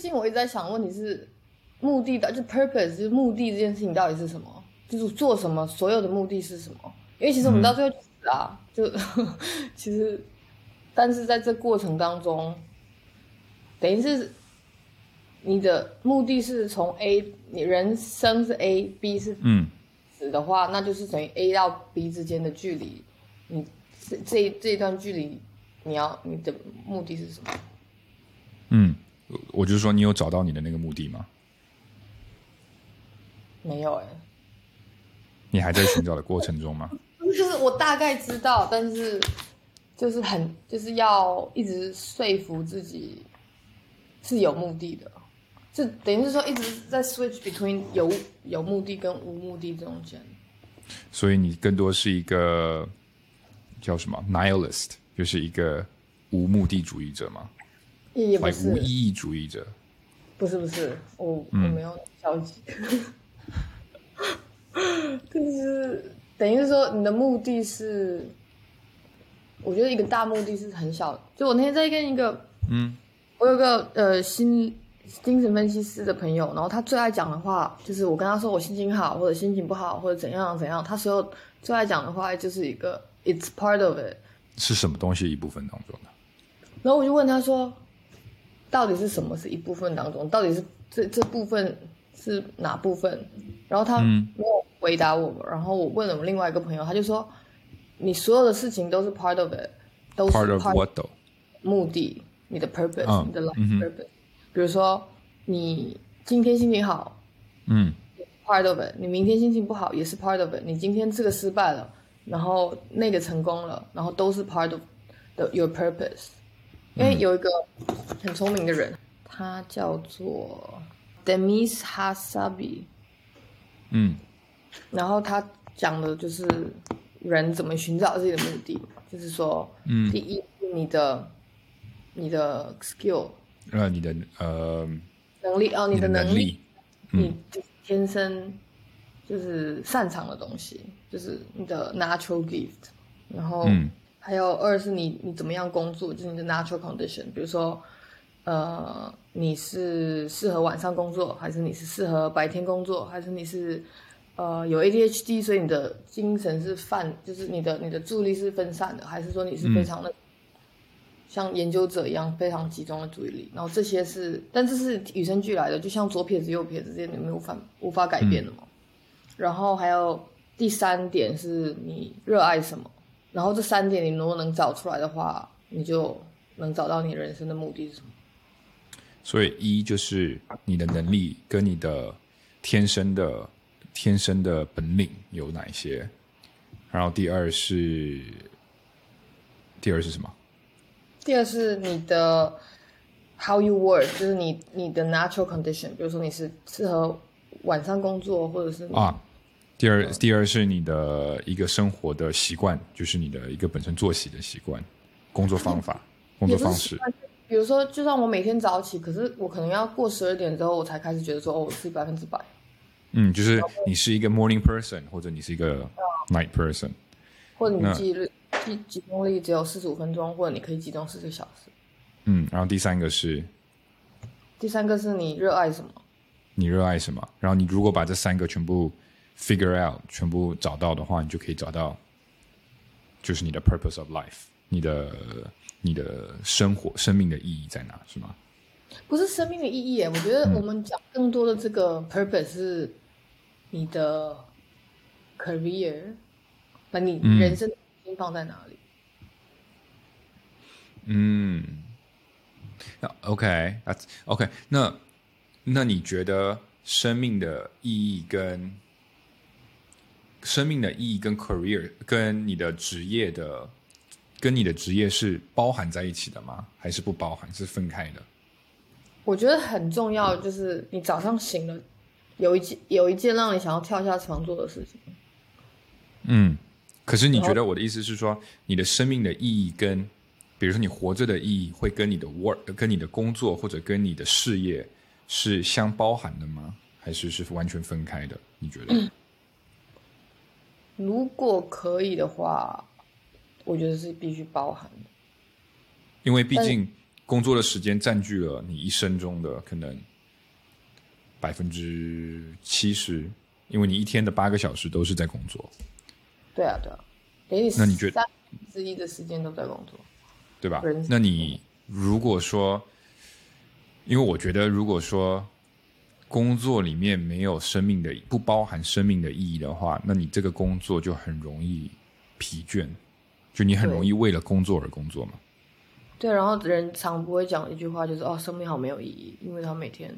近我一直在想，问题是目的的，就 purpose 就是目的这件事情到底是什么？就是做什么？所有的目的是什么？因为其实我们到最后死啊，就 其实，但是在这过程当中，等于是你的目的是从 A，你人生是 A，B 是嗯死的话，那就是等于 A 到 B 之间的距离，你这这这一段距离，你要你的目的是什么？嗯，我我就是说，你有找到你的那个目的吗？没有哎、你还在寻找的过程中吗？就是我大概知道，但是就是很就是要一直说服自己是有目的的，就等于是说一直在 switch between 有有目的跟无目的中间。所以你更多是一个叫什么 nihilist，就是一个无目的主义者嘛也不是无意义主义者。不是不是，我我嗯没有消极，就是等于是说你的目的是，我觉得一个大目的是很小的。就我那天在跟一个，嗯，我有个呃心精神分析师的朋友，然后他最爱讲的话就是我跟他说我心情好或者心情不好或者怎样怎样，他所有最爱讲的话就是一个 it's part of it。是什么东西一部分当中的？然后我就问他说，到底是什么是一部分当中？到底是这这部分是哪部分？然后他嗯没有回答我，然后我问了我另外一个朋友，他就说，你所有的事情都是 part of it，都是 Part of what though？目的，你的 purpose，、嗯你的 life purpose。比如说，你今天心情好嗯，part of it；你明天心情不好，也是 part of it。你今天这个失败了，然后那个成功了，然后都是 part of the your purpose。因为有一个很聪明的人，他叫做 Demis Hasabi，嗯。然后他讲的就是人怎么寻找自己的目的，就是说，嗯。第一你的你的 skill 呃，你的呃，能力哦，你的能能力，你就是天生就是擅长的东西，就是你的 natural gift。然后嗯还有二是你你怎么样工作，就是你的 natural condition。比如说，呃，你是适合晚上工作，还是你是适合白天工作，还是你是呃有 ADHD，所以你的精神是泛，就是你的你的注意力是分散的，还是说你是非常的、像研究者一样非常集中的注意力？然后这些是，但这是与生俱来的，就像左撇子右撇子这些你们无法无法改变的嘛。然后还有第三点是你热爱什么，然后这三点你如果能找出来的话，你就能找到你人生的目的是什么。所以一就是你的能力跟你的天生的天生的本领有哪一些，然后第二是第二是什么？第二是你的 how you work，就是你你的 natural condition，比如说你是适合晚上工作，或者是啊，第二第二是你的一个生活的习惯，就是你的一个本身作息的习惯、工作方法、工作方式。比如说，就算我每天早起，可是我可能要过十二点之后，我才开始觉得说，哦，我是百分之百。嗯，就是你是一个 morning person，或者你是一个 night person。或者你记忆力记集中力只有四十五分钟，或者你可以集中四个小时。嗯，然后第三个是第三个是你热爱什么？你热爱什么，然后你如果把这三个全部 figure out，全部找到的话，你就可以找到，就是你的 purpose of life，你的你的生活生命的意义在哪，是吗？不是生命的意义耶，我觉得我们讲更多的这个 purpose 是你的 career，把你人生心放在哪里？嗯，那 OK，那 OK，那那你觉得生命的意义跟生命的意义跟 career 跟你的职业的跟你的职业是包含在一起的吗？还是不包含，是分开的？我觉得很重要，就是你早上醒了，有一件有一件让你想要跳下床做的事情。嗯，可是你觉得我的意思是说，你的生命的意义跟，比如说你活着的意义，会跟你的 work、跟你的工作或者跟你的事业是相包含的吗？还是是完全分开的？你觉得？如果可以的话，我觉得是必须包含的。因为毕竟工作的时间占据了你一生中的可能百分之七十，因为你一天的八个小时都是在工作。对啊，对啊，等于那你觉得三分之一的时间都在工作？对吧？那你如果说，因为我觉得，如果说工作里面没有生命的不包含生命的意义的话，那你这个工作就很容易疲倦，就你很容易为了工作而工作嘛。对，然后人常不会讲一句话，就是哦，生命好没有意义，因为他每天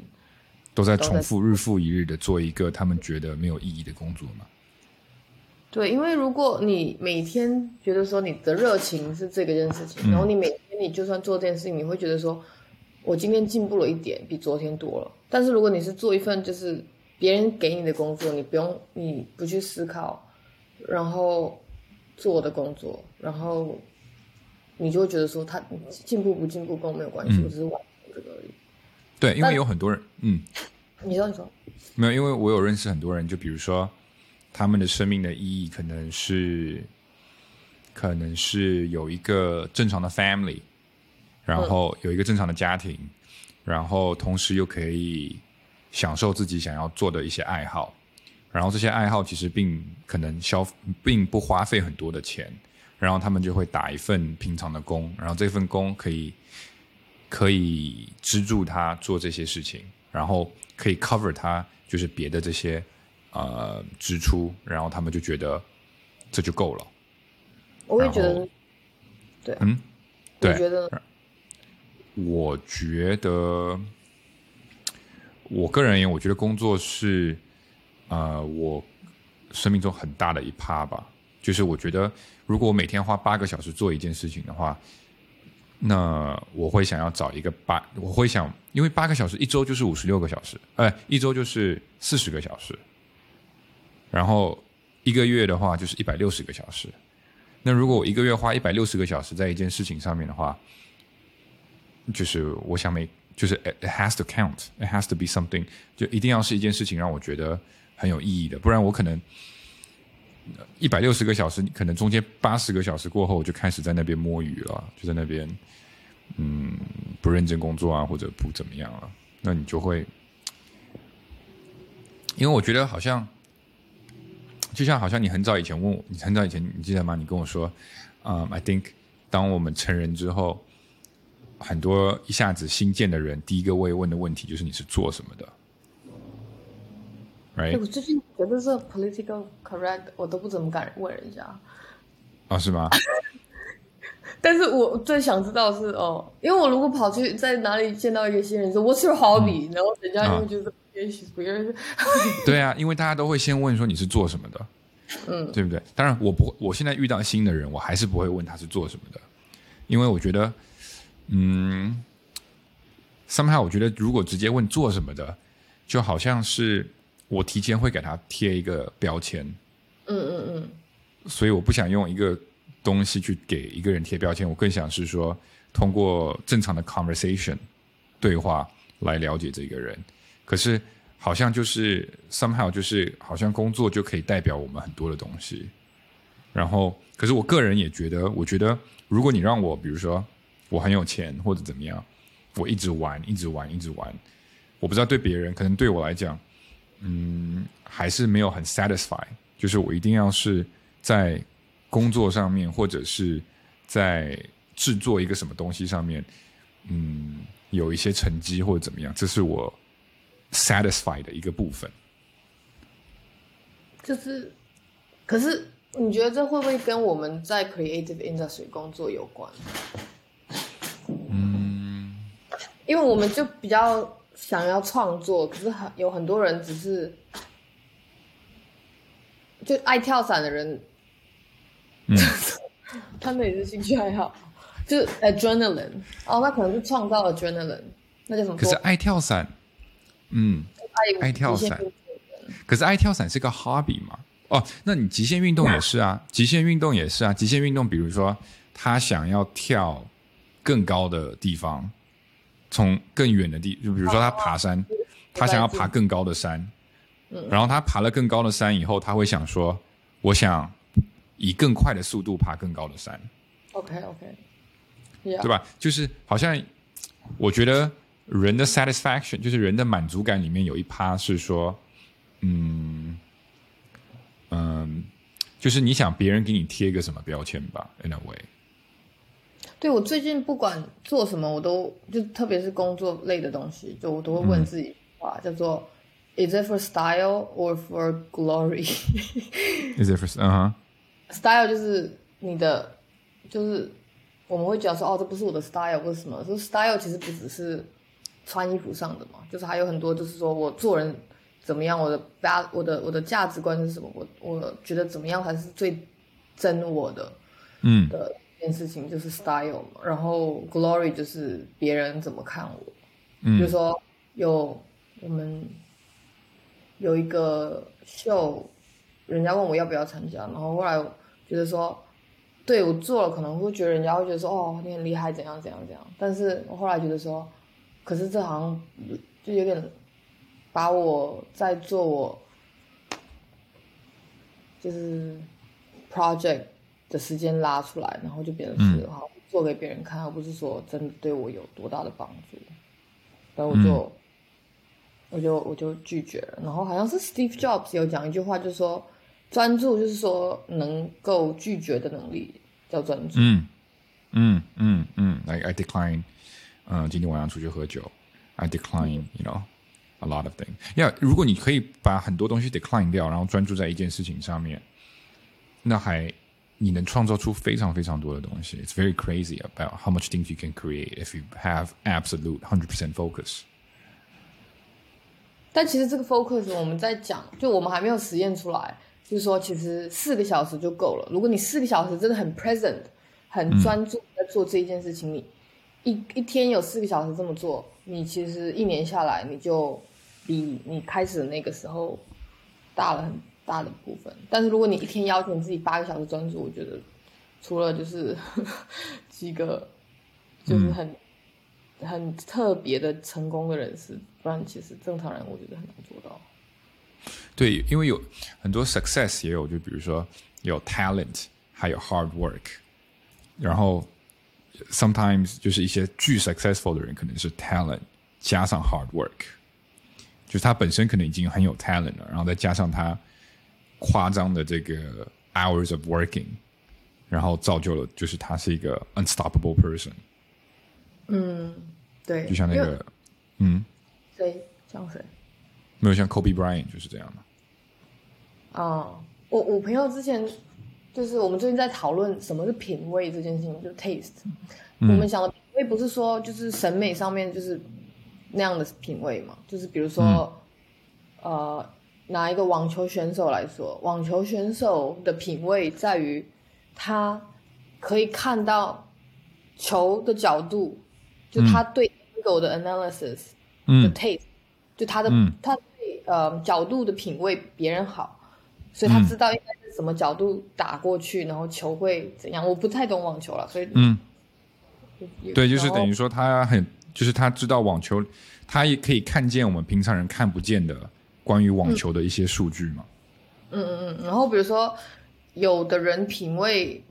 都在都在重复日复一日的做一个他们觉得没有意义的工作嘛。对，因为如果你每天觉得说你的热情是这个件事情，然后你每天你就算做这件事情，你会觉得说，我今天进步了一点，比昨天多了。但是如果你是做一份就是别人给你的工作，你不用你不去思考，然后做的工作，然后你就会觉得说他进步不进步跟我没有关系，我只是完成这个而已。对，因为有很多人，嗯，你说你说，没有，因为我有认识很多人，就比如说他们的生命的意义可能是，可能是有一个正常的 family，然后有一个正常的家庭，然后同时又可以享受自己想要做的一些爱好，然后这些爱好其实并可能消并不花费很多的钱，然后他们就会打一份平常的工，然后这份工可以可以资助他做这些事情，然后可以 cover 他就是别的这些呃支出，然后他们就觉得这就够了。我也觉得，对。啊，嗯，对。你觉得我觉得，我个人而言，我觉得工作是呃我生命中很大的一趴吧。就是我觉得，如果我每天花八个小时做一件事情的话，那我会想要找一个八，我会想，因为八个小时一周就是五十六个小时，哎、一周就是四十个小时，然后一个月的话就是一百六十个小时。那如果我一个月花一百六十个小时在一件事情上面的话，就是我想每就是 it has to count, it has to be something，就一定要是一件事情让我觉得很有意义的，不然我可能一百六十个小时，可能中间八十个小时过后，我就开始在那边摸鱼了，就在那边嗯不认真工作啊，或者不怎么样了，那你就会，因为我觉得好像。就像好像你很早以前问我，你很早以前你记得吗？你跟我说，嗯、i think 当我们成人之后，很多一下子新建的人，第一个会问的问题就是你是做什么的哎，，right？我最近觉得这 political correct 我都不怎么敢问人家，哦，是吗？但是我最想知道是哦，因为我如果跑去在哪里见到一个新人说 What's your hobby，、然后人家就会觉得也许别人 对啊，因为大家都会先问说你是做什么的，嗯，对不对？当然，我不，我现在遇到新的人，我还是不会问他是做什么的，因为我觉得，嗯，somehow 我觉得如果直接问做什么的，就好像是我提前会给他贴一个标签，嗯嗯嗯，所以我不想用一个东西去给一个人贴标签，我更想是说通过正常的 conversation 对话来了解这个人。可是好像就是 somehow 就是好像工作就可以代表我们很多的东西。然后，可是我个人也觉得，我觉得如果你让我，比如说我很有钱或者怎么样，我一直玩，一直玩，一直玩，我不知道对别人，可能对我来讲，嗯，还是没有很 satisfy。就是我一定要是在工作上面，或者是在制作一个什么东西上面，嗯，有一些成绩或者怎么样，这是我 satisfy 的一个部分。就是，可是你觉得这会不会跟我们在 creative industry 工作有关？嗯，因为我们就比较想要创作，可是很有很多人只是就爱跳伞的人，嗯，他们也是兴趣爱好，就是 adrenaline 哦，那可能是创造 adrenaline，那叫什么？可是爱跳伞，嗯，爱爱跳伞可是爱跳伞是个 hobby 嘛？哦，那你极限运动也是啊，极限运动也是啊，极限运动，比如说他想要跳更高的地方，从更远的地，就比如说他爬山，他想要爬更高的山，然后他爬了更高的山以后，他会想说，我想以更快的速度爬更高的山，OK OK，对吧？就是好像我觉得人的 satisfaction 就是人的满足感里面有一趴是说，嗯嗯，就是你想别人给你贴一个什么标签吧，in a way。对我最近不管做什么，我都就特别是工作类的东西，就我都会问自己话，叫做 Is it for style or for glory？Is it for 嗯哼 style 就是你的，就是我们会讲说哦，这不是我的 style 或者什么。说 style 其实不只是穿衣服上的嘛，就是还有很多，就是说我做人怎么样，我的价我的我的价值观是什么，我我觉得怎么样才是最真我的嗯的一件事情，就是 style 嘛。然后 glory 就是别人怎么看我，比如嗯说有我们有一个秀，人家问我要不要参加，然后后来觉得说，对我做了可能会觉得人家会觉得说哦你很厉害怎样怎样怎样，但是我后来觉得说，可是这好像就有点把我在做我就是 project 的时间拉出来，然后就变成是好做给别人看，而不是说真的对我有多大的帮助。然后我就、我就我就拒绝了。然后好像是 Steve Jobs 有讲一句话，就是说专注就是说能够拒绝的能力叫专注。嗯嗯嗯嗯，I I decline，嗯，今天晚上出去喝酒，I decline，you know。A lot of things. Yeah，如果你可以把很多东西 decline 掉，然后专注在一件事情上面，那还你能创造出非常非常多的东西。It's very crazy about how much things you can create if you have absolute hundred percent focus. 但其实这个 focus 我们在讲，就我们还没有实验出来，就是说其实四个小时就够了。如果你四个小时真的很 present，很专注在做这一件事情，你一一天有四个小时这么做，你其实一年下来你就比你开始的那个时候大了很大的部分。但是如果你一天要求你自己八个小时专注，我觉得除了就是 几个就是很、很特别的成功的人士，不然其实正常人我觉得很难做到。对，因为有很多 success 也有，就比如说有 talent，还有 hard work，然后 sometimes 就是一些巨 successful 的人，可能是 talent 加上 hard work，就是他本身可能已经很有 talent 了，然后再加上他夸张的这个 hours of working，然后造就了就是他是一个 unstoppable person，嗯对，就像那个嗯，谁像谁没有像 Kobe Bryant 就是这样的。哦、我我朋友之前就是我们最近在讨论什么是品味这件事情，就 taste。我们想的品味不是说就是审美上面就是那样的品味嘛，就是比如说、呃拿一个网球选手来说，网球选手的品味在于他可以看到球的角度，就他对 angle 的 analysis 的嗯 taste，、就他的、嗯他对呃角度的品味别人好，所以他嗯知道应该是什么角度打过去，然后球会怎样。我不太懂网球了，所以嗯。对，就是等于说他很，就是他知道网球，他也可以看见我们平常人看不见的关于网球的一些数据嘛。嗯嗯嗯，然后比如说有的人品味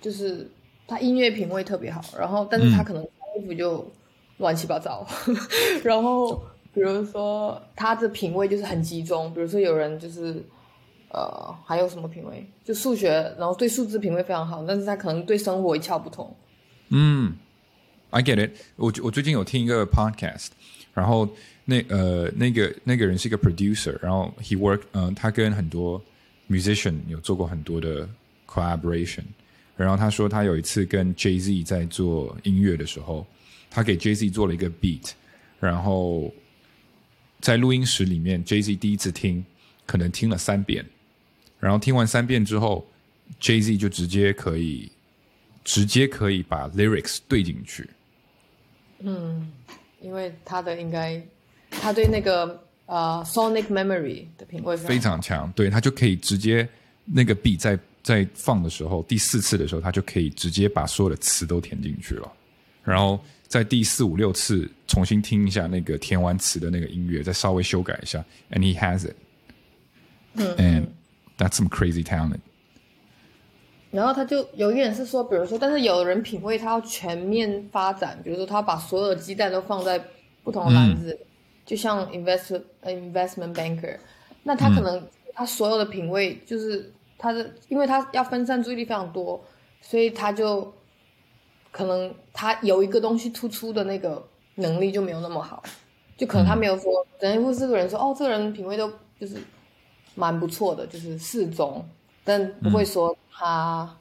就是他音乐品味特别好，然后但是他可能衣服就乱七八糟，然后比如说他的品味就是很集中，比如说有人就是呃还有什么品味，就数学，然后对数字品味非常好，但是他可能对生活一窍不通。嗯，I get it 我。我最近有听一个 podcast，然后那呃那个那个人是一个 producer，然后 he work 嗯、他跟很多 musician 有做过很多的 collaboration，然后他说他有一次跟 Jay Z 在做音乐的时候，他给 Jay Z 做了一个 beat，然后在录音室里面，Jay Z 第一次听可能听了三遍，然后听完三遍之后，Jay Z 就直接可以直接可以把 lyrics 对进去。嗯因为他的应该，他对那个呃 sonic memory 的品味非常常强，对他就可以直接那个 beat 在在放的时候，第四次的时候，他就可以直接把所有的词都填进去了，然后在第四五六次重新听一下那个填完词的那个音乐，再稍微修改一下，and he has it，and that's some crazy talent。然后他就有一点是说，比如说，但是有人品味他要全面发展，比如说他把所有的鸡蛋都放在不同的篮子，就像 invest investment banker，那他可能他所有的品味就是他的，因为他要分散注意力非常多，所以他就可能他有一个东西突出的那个能力就没有那么好，就可能他没有说，等于是这个人说，哦，这个人品味都就是蛮不错的，就是适中。但不会说他，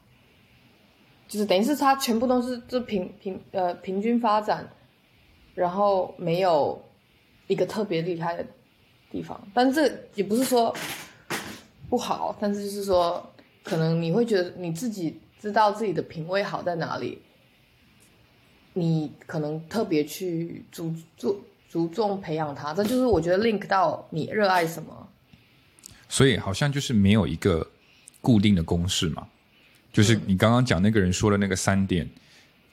就是等于是他全部都是就平平呃平均发展，然后没有一个特别厉害的地方。但这也不是说不好，但是就是说可能你会觉得你自己知道自己的品味好在哪里，你可能特别去注注注重培养它。这就是我觉得 link 到你热爱什么。所以好像就是没有一个。固定的公式嘛，就是你刚刚讲那个人说的那个三点，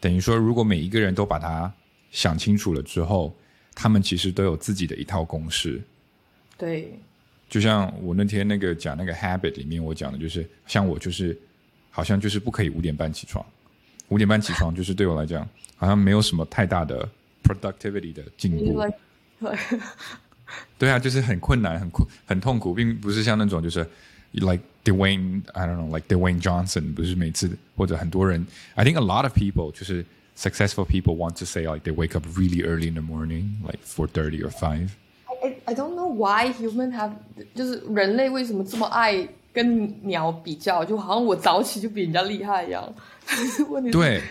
等于说如果每一个人都把它想清楚了之后，他们其实都有自己的一套公式。对，就像我那天那个讲那个 habit 里面，我讲的就是，像我就是好像就是不可以五点半起床，五点半起床就是对我来讲好像没有什么太大的 productivity 的进步。对啊，就是很困难，很困，很痛苦，并不是像那种就是 like。Dwayne, I don't know, like Dwayne Johnson，不是每次或者很多人，I think a lot of people 就是 successful people want to say like they wake up really early in the morning, like four thirty or five. I I don't know why human have 就是人类为什么这么爱跟鸟比较，就好像我早起就比人家厉害一样。问题对。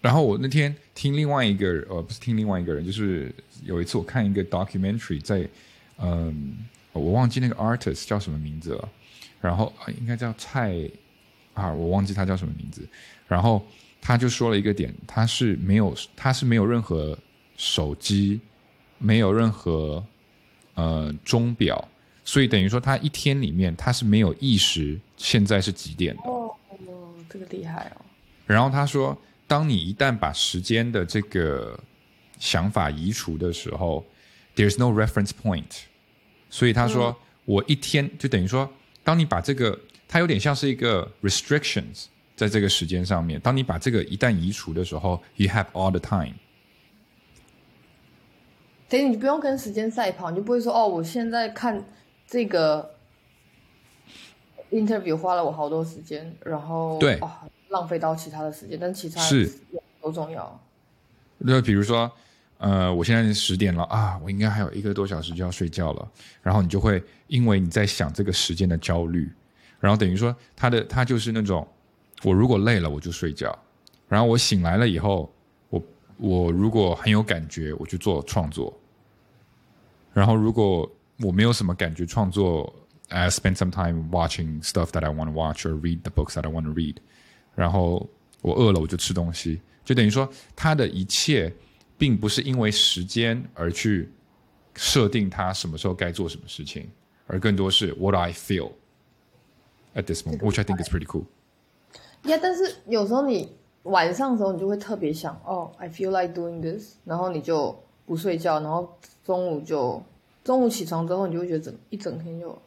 然后我那天听另外一个呃不是听另外一个人，就是有一次我看一个 documentary 在嗯我忘记那个 artist 叫什么名字了。然后应该叫蔡啊，我忘记他叫什么名字。然后 他就说了一个点，他是没有，他是没有任何手机，没有任何呃钟表，所以等于说他一天里面他是没有意识现在是几点的。哦，这个厉害哦。然后他说，当你一旦把时间的这个想法移除的时候，there's no reference point。所以他说，我一天就等于说。当你把这个，它有点像是一个 restrictions，在这个时间上面。当你把这个一旦移除的时候，you have all the time。等于你不用跟时间赛跑，你就不会说哦，我现在看这个 interview 花了我好多时间，然后对浪费到其他的时间，但其他是都重要。就比如说。呃，我现在是十点了啊，我应该还有一个多小时就要睡觉了。然后你就会因为你在想这个时间的焦虑，然后等于说他的他就是那种，我如果累了我就睡觉，然后我醒来了以后，我我如果很有感觉我就做创作，然后如果我没有什么感觉创作，I spend some time watching stuff that I want to watch or read the books that I want to read。然后我饿了我就吃东西，就等于说他的一切。并不是因为时间而去设定他什么时候该做什么事情，而更多是 what I feel at this moment, which I think is pretty cool. Yeah，但是有时候你晚上的时候，你就会特别想，哦，I feel like doing this，然后你就不睡觉，然后中午就中午起床之后，你就会觉得整一整天就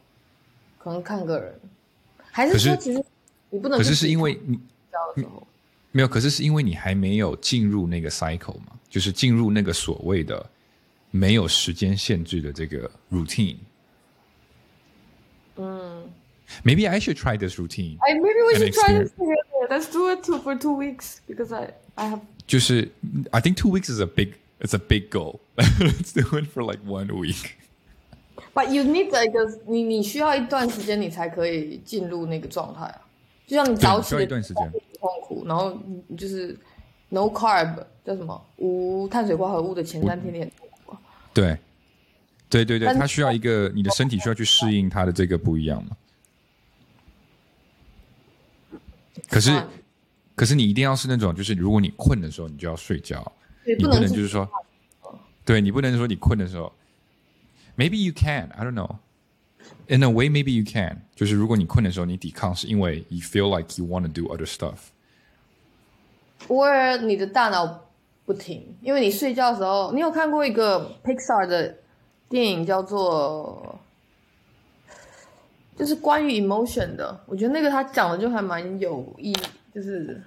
可能看个人，还是说其实你不能，可是是因为你的时候没有，可是是因为你还没有进入那个 cycle 嘛。就是进入那个所谓的没有时间限制的这个 routine。嗯，Maybe I should try this routine. I maybe we should try this together. Let's do it for two weeks because I I have. 就是 I think two weeks is a big it's a big goal. Let's do it for like one week. But you need like 你你需要一段时间你才可以进入那个状态啊，就像你早起一段时间痛苦，然后你就是 no carb 叫什么无碳水化合物的前三天你很痛苦。对，对对对，它需要一个你的身体需要去适应它的这个不一样嘛。可是，可是你一定要是那种，就是如果你困的时候，你就要睡觉，你不能就是说，对你不能说你困的时候，maybe you can, I don't know. In a way, maybe you can. 就是如果你困的时候，你抵抗是因为 you feel like you want to do other stuff. 或你的大脑不停，因为你睡觉的时候，你有看过一个 Pixar 的电影叫做就是关于 emotion 的，我觉得那个他讲的就还蛮有意，就是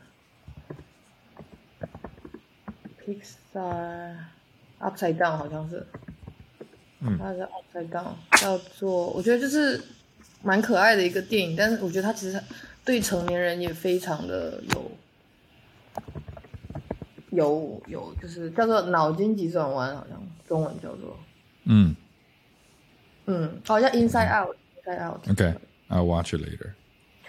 Pixar Upside Down 好像是，嗯。它是 Upside Down，叫做我觉得就是蛮可爱的一个电影，但是我觉得它其实对成年人也非常的有有有，就是叫做脑筋急转弯，好像中文叫做，嗯。嗯，好像 Inside Out。，OK，I'll watch it later。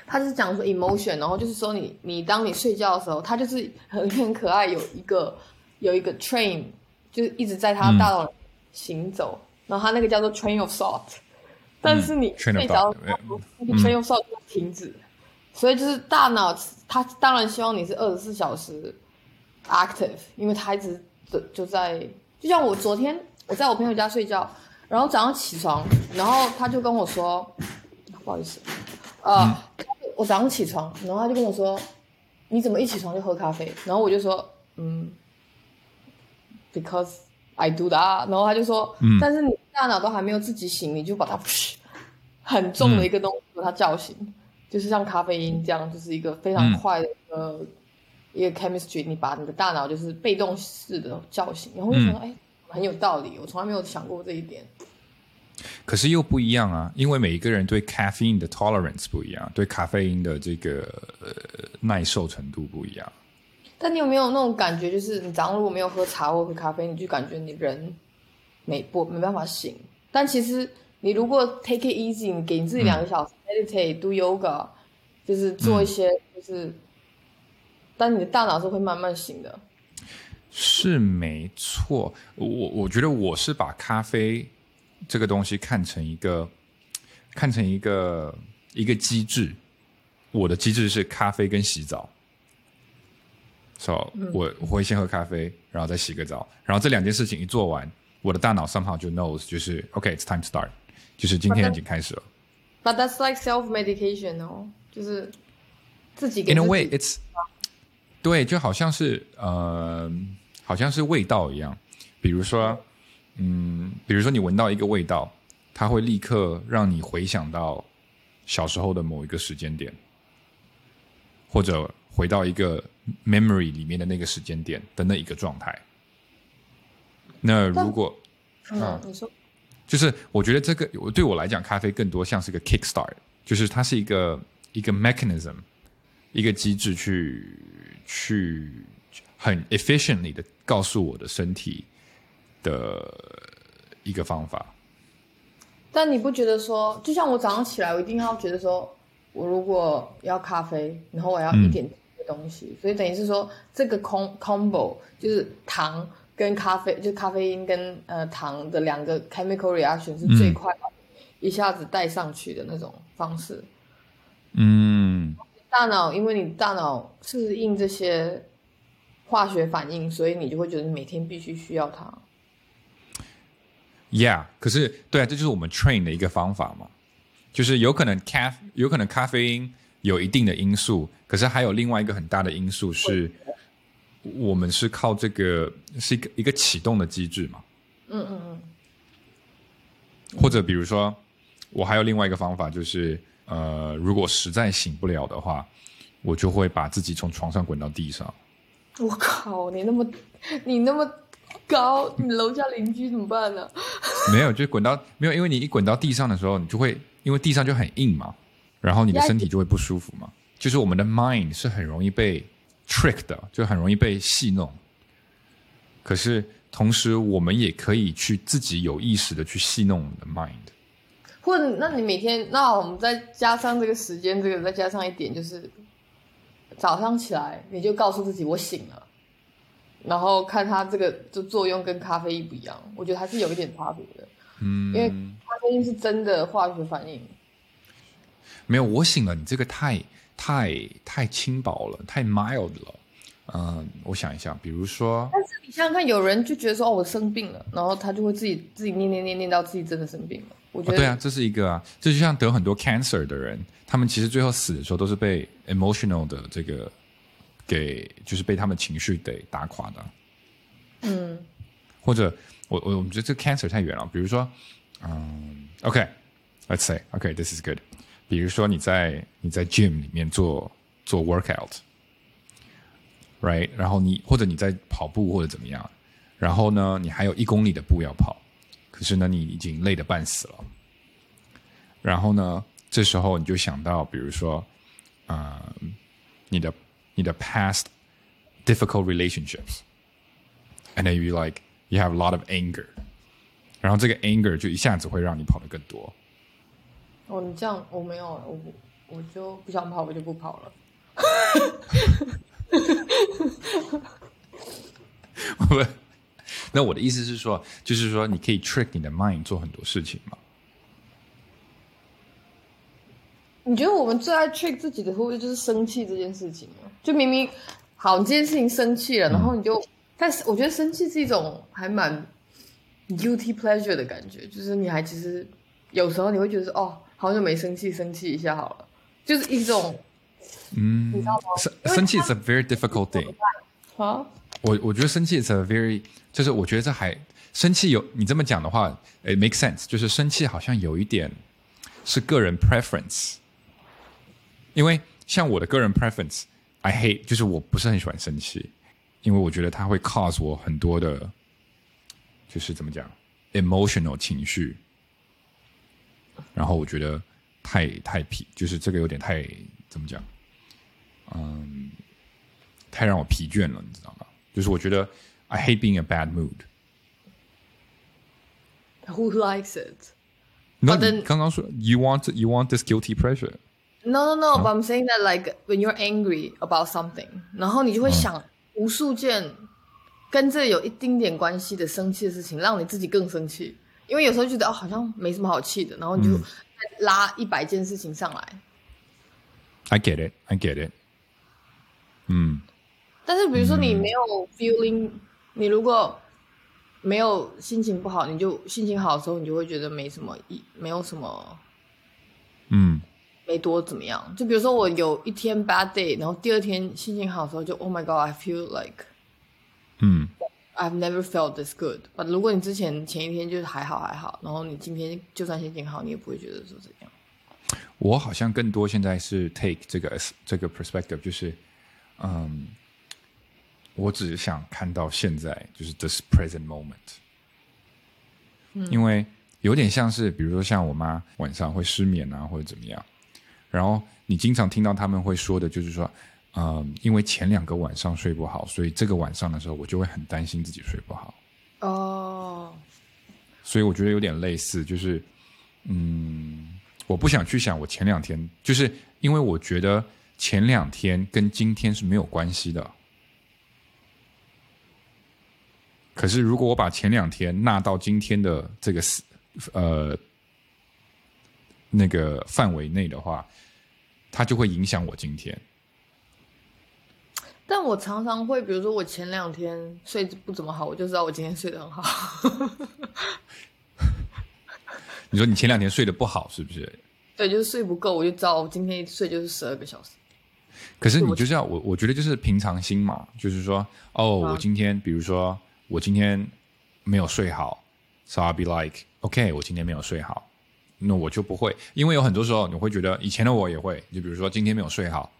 他是讲说 emotion，然后就是说你你当你睡觉的时候，他就是很很可爱，有一个有一个 train，就是一直在他大脑行走，然后他那个叫做 train of thought，但是你睡着 train of thought 就停止，所以就是大脑他当然希望你是二十四小时 active，因为他一直就就在，就像我昨天我在我朋友家睡觉，然后早上起床，然后他就跟我说，不好意思，呃，我早上起床，然后他就跟我说，你怎么一起床就喝咖啡？然后我就说，嗯，because I do that。然后他就说，但是你大脑都还没有自己醒，你就把它 很重的一个东西把它叫醒，就是像咖啡因这样，就是一个非常快的一个、一个 chemistry，你把你的大脑就是被动式的叫醒，然后我就想到，哎、很有道理，我从来没有想过这一点。可是又不一样啊，因为每一个人对 caffeine 的 tolerance 不一样，对咖啡因的这个呃耐受程度不一样。但你有没有那种感觉，就是你早上如果没有喝茶或喝咖啡，你就感觉你人没不没办法醒。但其实你如果 take it easy，你给你自己两个小时、meditate、do yoga，就是做一些就是，但你的大脑是会慢慢醒的。是没错，我我觉得我是把咖啡这个东西看成一个看成一个一个机制。我的机制是咖啡跟洗澡，so 我我会先喝咖啡，然后再洗个澡，然后这两件事情一做完，我的大脑 somehow 就 knows 就是 OK，it's、time to start，就是今天已经开始了。But that's like self medication 哦，就是自己给 In a way, it's 对，就好像是呃，好像是味道一样。比如说，嗯，比如说你闻到一个味道，它会立刻让你回想到小时候的某一个时间点，或者回到一个 memory 里面的那个时间点的那一个状态。那如果嗯，你说就是我觉得这个对我来讲，咖啡更多像是个 kickstart，就是它是一个一个 mechanism，一个机制去去很 efficiently 的告诉我的身体的一个方法。但你不觉得说，就像我早上起来，我一定要觉得说，我如果要咖啡，然后我要一点的东西，所以等于是说，这个 com combo 就是糖跟咖啡，就是咖啡因跟呃糖的两个 chemical reaction 是最快一下子带上去的那种方式。嗯，大脑因为你大脑适应这些化学反应，所以你就会觉得你每天必须需要它。Yeah，可是对啊，这就是我们 train 的一个方法嘛，就是有可能咖有可能咖啡因有一定的因素，可是还有另外一个很大的因素是，我们是靠这个是一个一个启动的机制嘛，嗯嗯嗯，或者比如说，我还有另外一个方法，就是呃，如果实在醒不了的话，我就会把自己从床上滚到地上。我靠，你那么你那么高，你楼下邻居怎么办呢、没有，就滚到没有，因为你一滚到地上的时候，你就会因为地上就很硬嘛，然后你的身体就会不舒服嘛。就是我们的 mind 是很容易被 trick 的，就很容易被戏弄。可是同时，我们也可以去自己有意识的去戏弄我们的 mind。或者，那你每天，那我们再加上这个时间，这个再加上一点，就是早上起来你就告诉自己我醒了，然后看它这个就作用跟咖啡因不一样，我觉得还是有一点差别的，嗯，因为咖啡因是真的化学反应。没有，我醒了，你这个太太太轻薄了，太 mild 了。嗯、我想一下，比如说，但是你想想看，有人就觉得说哦我生病了，然后他就会自己自己念念念念到自己真的生病了。我觉哦，对啊，这是一个啊，这就像得很多 cancer 的人，他们其实最后死的时候都是被 emotional 的这个给，就是被他们情绪给打垮的。嗯，或者我我我们觉得这个 cancer 太远了，比如说，嗯，OK，let's、say OK，this is good，比如说你在你在 gym 里面做做 workout，right？然后你或者你在跑步或者怎么样，然后呢，你还有一公里的步要跑，可是呢，你已经累得半死了。然后呢，这时候你就想到，比如说，呃，你的你的 past difficult relationships，and then you like you have a lot of anger，然后这个 anger 就一下子会让你跑得更多。哦，你这样我没有，我我就不想跑，我就不跑了。我，那我的意思是说，就是说你可以 trick 你的 mind 做很多事情嘛。你觉得我们最爱 trick 自己的会不会就是生气这件事情吗？就明明好，你这件事情生气了，然后你就，但是我觉得生气是一种还蛮 guilty pleasure 的感觉，就是你还其实有时候你会觉得哦，好久没生气，生气一下好了，就是一种，嗯，你知道吗？生生气 is a very difficult thing。啊，我我觉得生气 is a very，就是我觉得这还生气有你这么讲的话，it makes sense，就是生气好像有一点是个人 preference。因为像我的个人 preference，I hate，就是我不是很喜欢生气，因为我觉得它会 cause 我很多的，就是怎么讲，emotional 情绪，然后我觉得太太疲，就是这个有点太怎么讲，嗯，太让我疲倦了，你知道吗？就是我觉得 I hate being a bad mood。 Who likes it? 那 But 你 then- 刚刚说 you want you want this guilty pressure。 No, no, no. But I'm saying that like when you're angry about something，然后你就会想无数件跟这有一丁点关系的生气的事情，让你自己更生气。因为有时候觉得哦，好像没什么好气的，然后你就再拉一百件事情上来。I get it, I get it。嗯，但是比如说你没有 feeling，、你如果没有心情不好，你就心情好的时候，你就会觉得没什么意，没有什么嗯，没多怎么样。就比如说我有一天 bad day，然后第二天心情好的时候就 Oh my God，I feel like 嗯 I've never felt this good。But 如果你之前前一天就是还好还好，然后你今天就算心情好，你也不会觉得说怎样。我好像更多现在是 take 这个这个 perspective，就是，嗯，我只是想看到现在，就是 this present moment。因为有点像是，比如说像我妈晚上会失眠啊，或者怎么样，然后你经常听到他们会说的，就是说，嗯，因为前两个晚上睡不好，所以这个晚上的时候，我就会很担心自己睡不好。哦，所以我觉得有点类似，就是，嗯，我不想去想我前两天，就是因为我觉得前两天跟今天是没有关系的。可是如果我把前两天纳到今天的这个思呃那个范围内的话，它就会影响我今天。但我常常会，比如说我前两天睡不怎么好，我就知道我今天睡得很好。你说你前两天睡得不好，是不是？对，就是睡不够，我就知道我今天一睡就是十二个小时。可是你就是要我，我觉得就是平常心嘛，就是说，哦，啊我今天，比如说我今天没有睡好，so I'll be like，OK，、我今天没有睡好，那我就不会，因为有很多时候你会觉得，以前的我也会，就比如说今天没有睡好，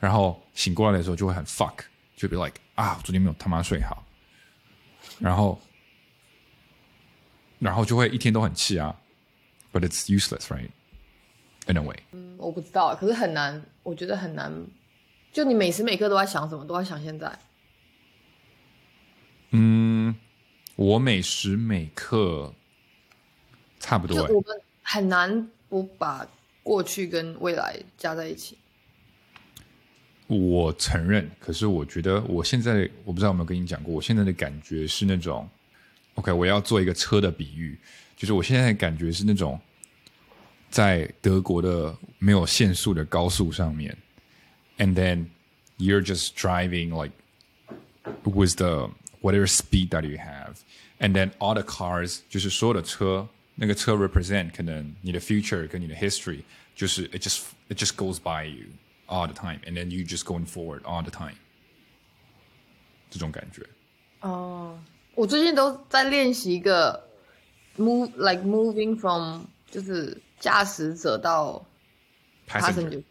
然后醒过来的时候就会很 fuck，就 be like 啊，昨天没有他妈睡好，然后，然后就会一天都很气啊，but it's useless，right？In a way。嗯，我不知道，可是很难，我觉得很难。就你每时每刻都在想什么，都在想现在。嗯，我每时每刻差不多欸。就我们很难不把过去跟未来加在一起。我承认，可是我觉得我现在我不知道有没有跟你讲过，我现在的感觉是那种，OK，我要做一个车的比喻，就是我现在的感觉是那种在德国的没有限速的高速上面，and then you're just driving like with the whatever speed that you have, and then all the cars 就是所有的车，那个车 represent 可能你的 future 跟你的 history，就是 it just it just goes by you all the time, and then you just going forward all the time，这种感觉。哦，我最近都在练习一个 move like moving from 就是驾驶者到 passenger，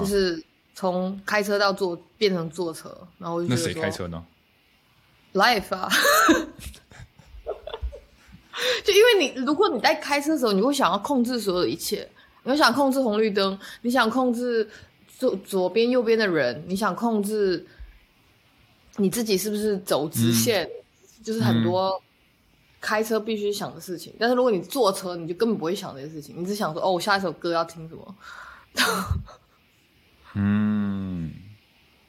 就是从开车到坐变成坐车，然后那谁开车呢？Life 啊， 就因为你如果你在开车的时候，你会想要控制所有的一切，你会想控制红绿灯，你想控制左左边右边的人，你想控制你自己是不是走直线，就是很多。开车必须想的事情，但是如果你坐车，你就根本不会想这些事情，你只想说哦，我下一首歌要听什么。嗯，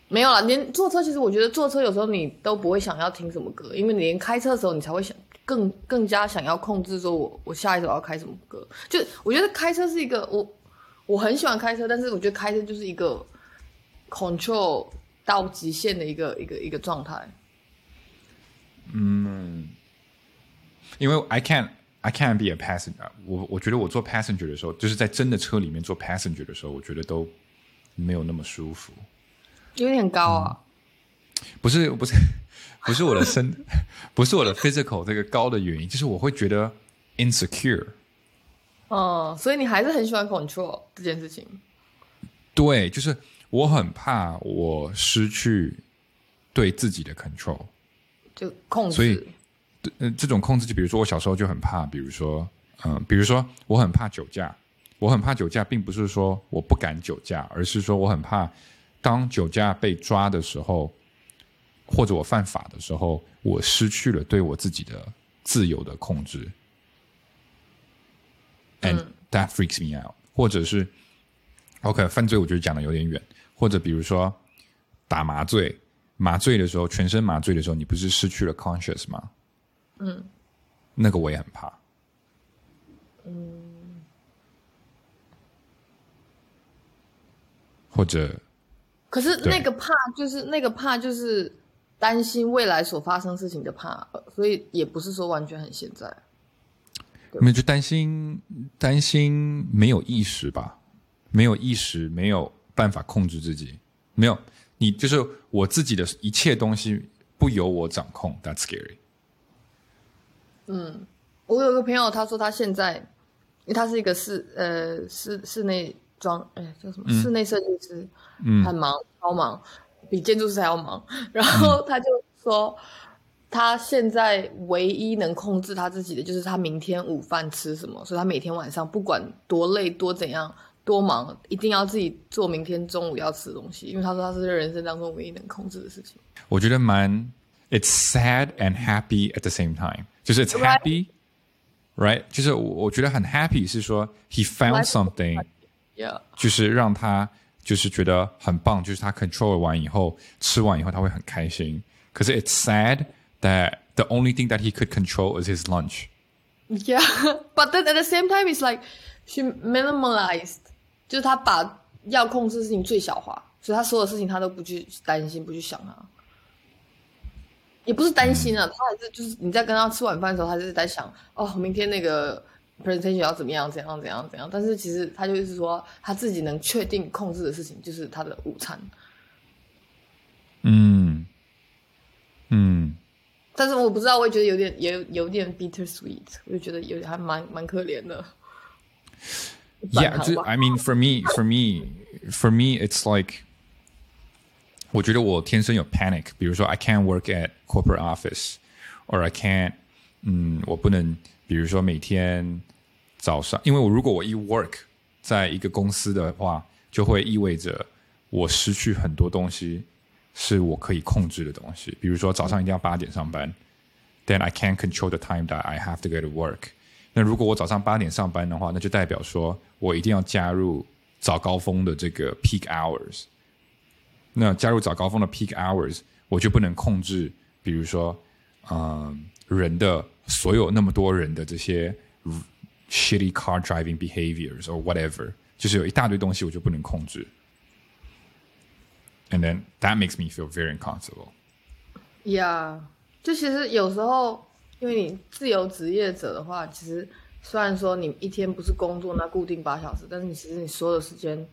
没有了。连坐车，其实我觉得坐车有时候你都不会想要听什么歌，因为你连开车的时候，你才会想更更加想要控制，说我我下一首要开什么歌。就我觉得开车是一个我我很喜欢开车，但是我觉得开车就是一个 control 到极限的一个一个一个状态。嗯。因为 I can't I can't be a passenger。我我觉得我做 passenger 的时候，就是在真的车里面做 passenger 的时候，我觉得都没有那么舒服。有点高啊？不是不是不是我的身，不是我的 physical 这个高的原因，就是我会觉得 insecure。哦，所以你还是很喜欢 control 这件事情。对，就是我很怕我失去对自己的 control，就控制。所以。呃，这种控制就比如说我小时候就很怕，比如说，嗯，比如说我很怕酒驾，我很怕酒驾，并不是说我不敢酒驾，而是说我很怕当酒驾被抓的时候，或者我犯法的时候，我失去了对我自己的自由的控制，and that freaks me out。或者是，OK，犯罪我觉得讲的有点远，或者比如说打麻醉，麻醉的时候，全身麻醉的时候，你不是失去了 conscious 吗？嗯，那个我也很怕。嗯，或者，可是那个怕就是那个怕就是担心未来所发生事情的怕，所以也不是说完全很现在。没有就担心担心没有意识吧，没有意识，没有办法控制自己，没有你就是我自己的一切东西不由我掌控，That's scary。嗯，我有个朋友，他说他现在，因为他是一个室呃室室内装，哎叫什么？室内设计师，嗯，很忙，超忙，比建筑师还要忙。然后他就说，他现在唯一能控制他自己的，就是他明天午饭吃什么。所以他每天晚上不管多累多怎样多忙，一定要自己做明天中午要吃的东西。因为他说他是人生当中唯一能控制的事情。我觉得蛮，it's sad and happy at the same time。就是 it's happy，right？就是我我觉得很 happy 是说 he found something，yeah，就是让他就是觉得很棒，就是他 control 完以后吃完以后他会很开心。可是 it's sad that the only thing that he could control is his lunch. Yeah, but then at the same time, it's like she minimalized，就是他把要控制的事情最小化，所以他所有事情他都不去担心，不去想啊。也不是担心啊，他还是就是你在跟他吃晚饭的时候，他就是在想哦，明天那个 presentation 要怎么样，怎样，怎样，怎样。但是其实他就是说，他自己能确定控制的事情就是他的午餐。嗯嗯。但是我不知道，我也觉得有点也有点 bitter sweet，我就觉得有点还蛮蛮可怜的。Yeah, I mean, for me, for me, for me, it's like. 我觉得我天生有 panic，比如说 I can't work at corporate office，or I can't，嗯，我不能，比如说每天早上，因为我如果我一 work 在一个公司的话，就会意味着我失去很多东西是我可以控制的东西，比如说早上一定要八点上班，then I can't control the time that I have to go to work。那如果我早上八点上班的话，那就代表说我一定要加入早高峰的这个 peak hours。那加入早高峰的 peak hours，我就不能控制，比如说，嗯，人的所有那么多人的这些 shitty car driving behaviors or whatever，就是有一大堆东西我就不能控制。And then that makes me feel very uncomfortable. Yeah，就其实有时候，因为你自由职业者的话，其实虽然说你一天不是工作那固定八小时，但是你其实你所有的时间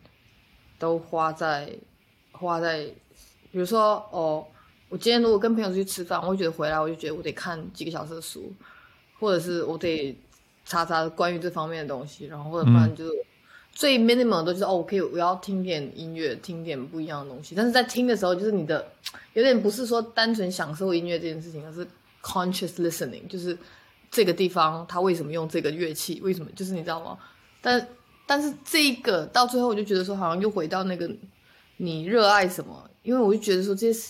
都花在。花在，比如说哦，我今天如果跟朋友出去吃饭，我会觉得回来我就觉得我得看几个小时的书，或者是我得查查关于这方面的东西，然后或者不然就是最 minimal 的就是哦，我可以我要听点音乐，听点不一样的东西。但是在听的时候，就是你的有点不是说单纯享受音乐这件事情，而是 conscious listening，就是这个地方他为什么用这个乐器，为什么就是你知道吗？但但是这个到最后我就觉得说，好像又回到那个你热爱什么，因为我就觉得说这些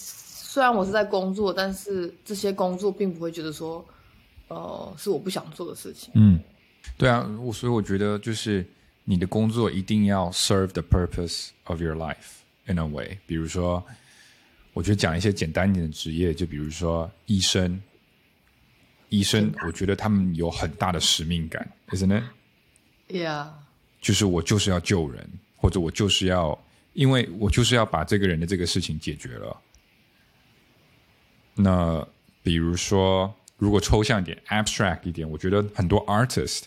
虽然我是在工作，但是这些工作并不会觉得说，呃，是我不想做的事情。嗯，对啊，我所以我觉得就是你的工作一定要 serve the purpose of your life in a way。比如说，我觉得讲一些简单一点的职业，就比如说医生，医生，我觉得他们有很大的使命感，isn't it？Yeah，就是我就是要救人，或者我就是要，因为我就是要把这个人的这个事情解决了。那比如说，如果抽象一点、abstract 一点，我觉得很多 artist，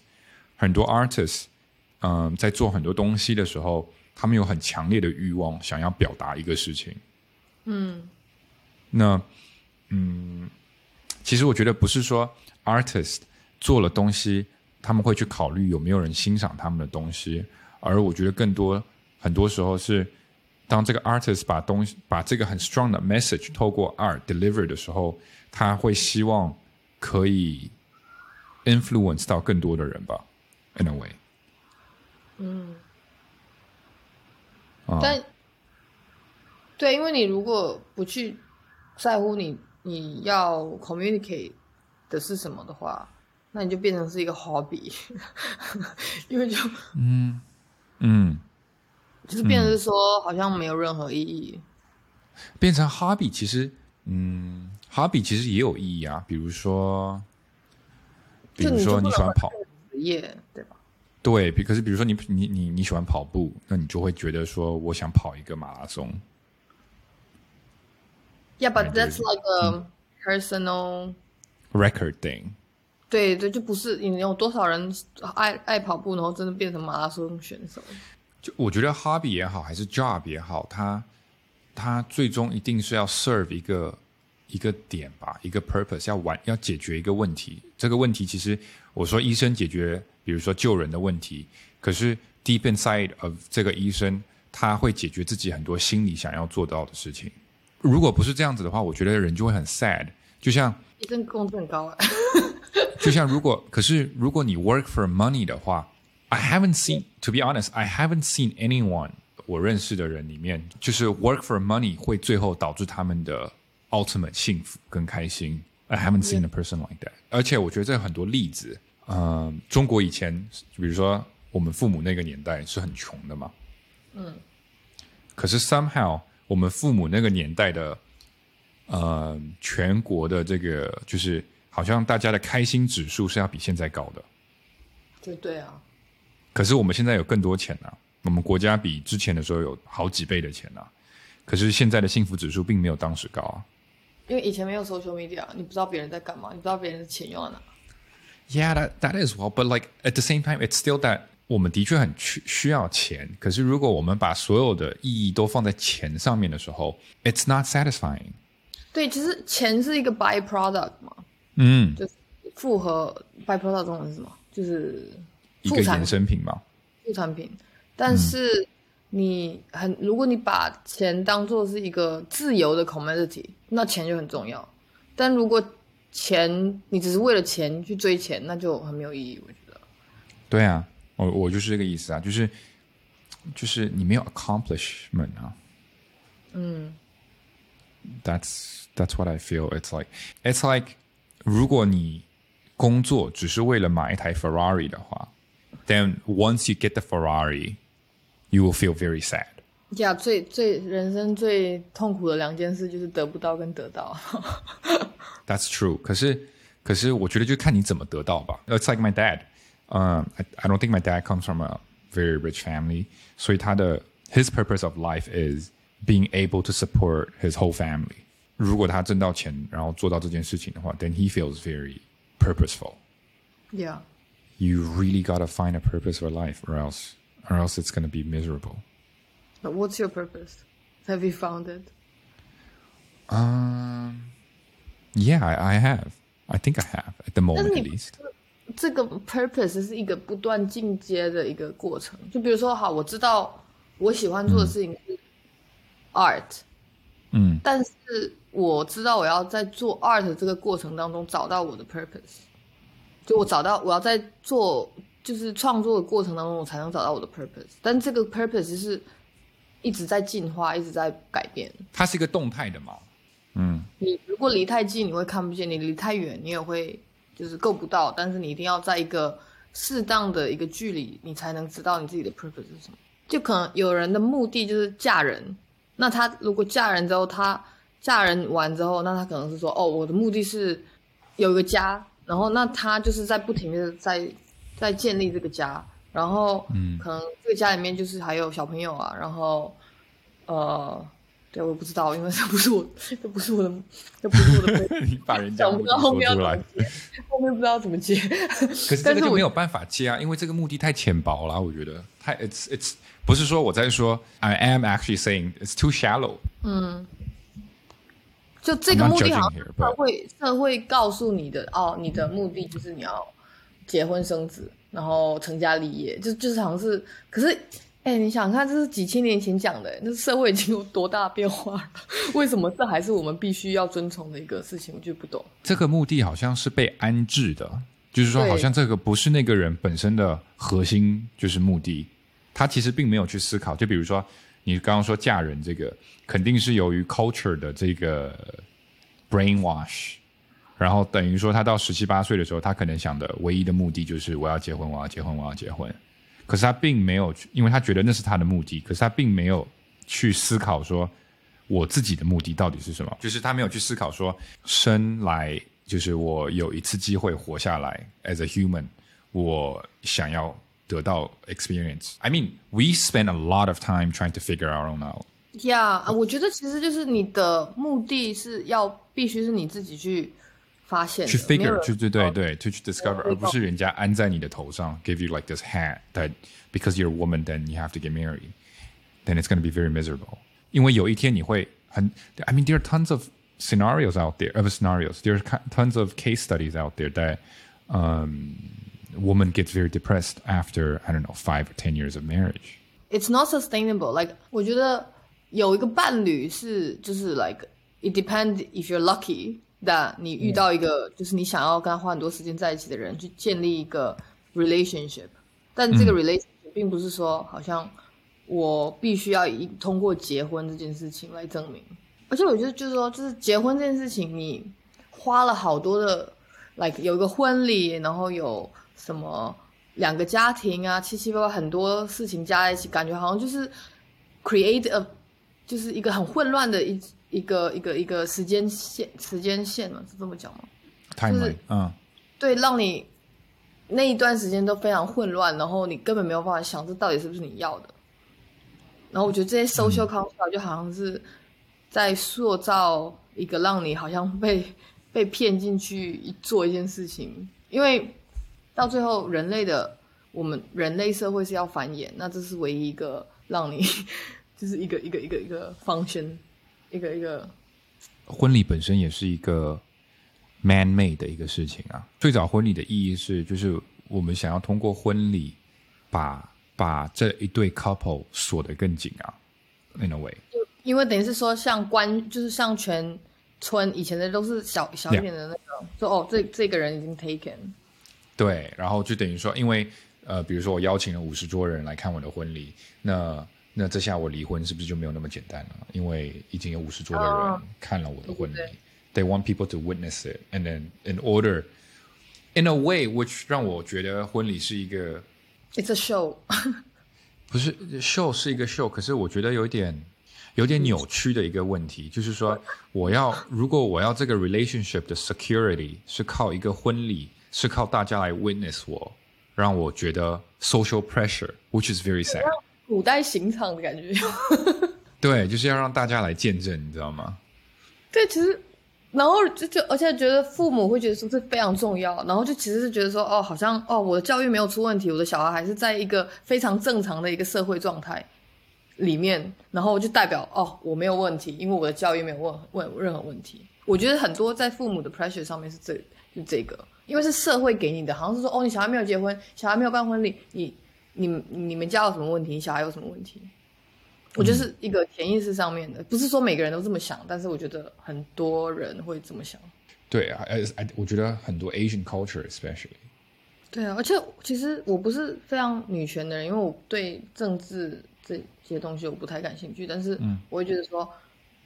很多 artist，嗯，在做很多东西的时候，他们有很强烈的欲望，想要表达一个事情。嗯，那嗯，其实我觉得不是说 artist 做了东西，他们会去考虑有没有人欣赏他们的东西，而我觉得更多很多时候是，当这个 artist 把东西把这个很 strong 的 message 透过 art deliver 的时候，他会希望可以 influence 到更多的人吧，in a way。嗯，啊但对，因为你如果不去在乎你你要 communicate 的是什么的话，那你就变成是一个 hobby，因为就嗯嗯，就是变成是说好像没有任何意义。变成 hobby，其实嗯，hobby 其实也有意义啊，比如说，比如说你喜欢跑。职业对吧？对，比可是比如说你你你你喜欢跑步，那你就会觉得说，我想跑一个马拉松。Yeah, but that's like a personal. record thing，对对，就不是你有多少人爱爱跑步，然后真的变成马拉松选手？就我觉得 hobby 也好，还是 job 也好，它它最终一定是要 serve 一个一个点吧，一个 purpose，要完要解决一个问题。这个问题其实我说医生解决，比如说救人的问题，可是 deep inside of 这个医生，他会解决自己很多心里想要做到的事情。如果不是这样子的话，我觉得人就会很 sad。就像医生工资很高啊。就像如果，可是如果你 work for money 的话，I haven't seen, to be honest, I haven't seen anyone 我认识的人里面，就是 work for money 会最后导致他们的 ultimate 幸福跟开心。I haven't seen a person like that。而且我觉得这有很多例子，嗯、中国以前，比如说我们父母那个年代是很穷的嘛，嗯，可是 somehow 我们父母那个年代的呃，全国的这个就是好像大家的开心指数是要比现在高的，对对啊，可是我们现在有更多钱啊，我们国家比之前的时候有好几倍的钱啊，可是现在的幸福指数并没有当时高啊。因为以前没有 social media，你不知道别人在干嘛，你不知道别人的钱用在哪。Yeah, that that is well, but like at the same time, it's still that 我们的确很需需要钱，可是如果我们把所有的意义都放在钱上面的时候，it's not satisfying。对，其实钱是一个 byproduct 嘛，嗯，就是复合 byproduct 中文是什么？就是一个衍生品嘛。副产品。但是你很，如果你把钱当做是一个自由的 commodity，那钱就很重要。但如果钱你只是为了钱去追钱，那就很没有意义。我觉得，对啊，我我就是这个意思啊，就是就是你没有 accomplishment 啊。嗯，That's that's what I feel. It's like it's like 如果你工作只是为了买一台 Ferrari 的话 ，then once you get the Ferrari, you will feel very sad. 呀，最最人生最痛苦的两件事就是得不到跟得到。 That's true. 可是可是我觉得就看你怎么得到吧。It's like my dad. Um, I, I don't think my dad comes from a very rich family. 所以他的 his purpose of life is being able to support his whole family. 如果他挣到钱，然后做到这件事情的话，then he feels very purposeful. yeah. You really gotta find a purpose for life, or else, or else it's gonna be miserable. But what's your purpose? Have you found it? Um, yeah, I, I have. I think I have at the moment, at you- least. 这个 purpose 是一个不断进阶的一个过程。就比如说，好，我知道我喜欢做的事情是 art，嗯但是我知道我要在做 art 这个过程当中找到我的 purpose， 就我找到我要在做就是创作的过程当中，我才能找到我的 purpose。但这个 purpose 是一直在进化，一直在改变。它是一个动态的嘛。嗯你如果离太近，你会看不见；你离太远，你也会就是够不到。但是你一定要在一个适当的一个距离，你才能知道你自己的 purpose 是什么。就可能有人的目的就是嫁人，那他如果嫁人之后，他嫁人完之后，那他可能是说，哦，我的目的是有一个家，然后那他就是在不停的在在建立这个家，然后嗯可能这个家里面就是还有小朋友啊，然后呃，对我不知道，因为这不是我，这不是我的，这不是我的。你把人家目的到后面要说出来后面不知道怎么接。可是 这个就没有办法接啊，因为这个目的太浅薄了，我觉得太 it's it's 不是说我在说 I am actually saying it's too shallow。就这个目的好像社会社会告诉你的哦，你的目的就是你要结婚生子，然后成家立业，就就是好像是，可是。哎，你想想看，这是几千年前讲的，那社会已经有多大变化了？为什么这还是我们必须要遵从的一个事情？我就不懂。这个目的好像是被安置的，就是说好像这个不是那个人本身的核心，就是目的。他其实并没有去思考。就比如说你刚刚说嫁人这个，肯定是由于 culture 的这个 brainwash，然后等于说他到十七八岁的时候，他可能想的唯一的目的就是我要结婚，我要结婚，我要结婚。可是他并没有，因为他觉得那是他的目的，可是他并没有去思考说我自己的目的到底是什么，就是他没有去思考说生来就是我有一次机会活下来，as a human，我想要得到 experience。I mean, we spend a lot of time trying to figure our own out. 呀、我觉得其实就是你的目的是要必须是你自己去发现的，去没有 figure，人就对对哦对，to 去 discover，对而不是人家安在你的头上，give you like this hat that because you're a woman then you have to get married, then it's going to be very miserable。因为有一天你会很，I mean there are tons of scenarios out there, of scenarios, there are tons of case studies out there that um woman gets very depressed after I don't know five or ten years of marriage. It's not sustainable. Like 我觉得有一个伴侣是就是 like it depends if you're lucky that 你遇到一个、就是你想要跟他花很多时间在一起的人，去建立一个 relationship。但这个 relationship 并不是说好像我必须要以通过结婚这件事情来证明。而且我觉得就是说，就是结婚这件事情，你花了好多的，like 有一个婚礼，然后有 什么两个家庭啊，七七八八很多事情加在一起，感觉好像就是 create a 就是一个很混乱的一一个一个一个时间线时间线嘛，是这么讲吗？Timeline，嗯，对，让你那一段时间都非常混乱，然后你根本没有办法想这到底是不是你要的。然后我觉得这些 social construct 就好像是在塑造一个让你好像被被骗进去做一件事情，因为到最后人类的我们人类社会是要繁衍，那这是唯一一个让你 就是一个一个一个一个 function，一个一个婚礼本身也是一个 man made 的一个事情啊。最早婚礼的意义是，就是我们想要通过婚礼把把这一对 couple 锁得更紧啊，in a way。因为等于是说，像关，就是像全村以前的都是小小一点的那种，说哦，这这个人已经 taken，对，然后就等于说，因为呃，比如说我邀请了五十桌人来看我的婚礼，那那这下我离婚是不是就没有那么简单了？因为已经有五十桌的人哦看了我的婚礼、对 t h e y want people to witness it, and then in order, in a way, which 让我觉得婚礼是一个 It's a show，不是 show 是一个 show，可是我觉得有点有点扭曲的一个问题，就是说我要如果我要这个 relationship 的 security 是靠一个婚礼，是靠大家来 witness 我，让我觉得 social pressure，which is very sad。古代刑场的感觉。对，就是要让大家来见证，你知道吗？对，其实，然后就就而且觉得父母会觉得说这非常重要，然后就其实是觉得说哦，好像哦，我的教育没有出问题，我的小孩还是在一个非常正常的一个社会状态里面，然后就代表哦，我没有问题，因为我的教育没有问问任何问题。我觉得很多在父母的 pressure 上面是这就这个，因为是社会给你的，好像是说哦，你小孩没有结婚，小孩没有办婚礼，你你你们家有什么问题？你小孩有什么问题？我就是一个潜意识上面的，不是说每个人都这么想，但是我觉得很多人会这么想。对啊，呃，我觉得很多 Asian culture especially。对啊，而且其实我不是非常女权的人，因为我对政治这些东西我不太感兴趣。但是我会觉得说，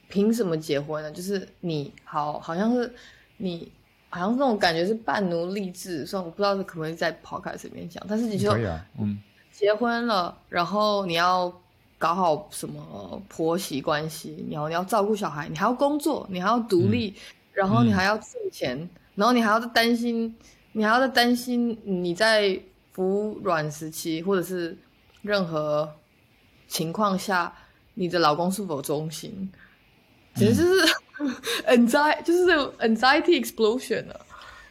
凭什么结婚呢？就是你好，好像是你，好像是那种感觉是半奴隶制。虽然我不知道是可不可以在 podcast 里面讲，但是你就结婚了，然后你要。搞好什么婆媳关系？你要你要照顾小孩，你还要工作，你还要独立，然后你还要挣钱，然后你还要担心，你还要在担心你在服软时期或者是任何情况下，你的老公是否忠心？其实就是 anxiety，就是这种 anxiety explosion 啊！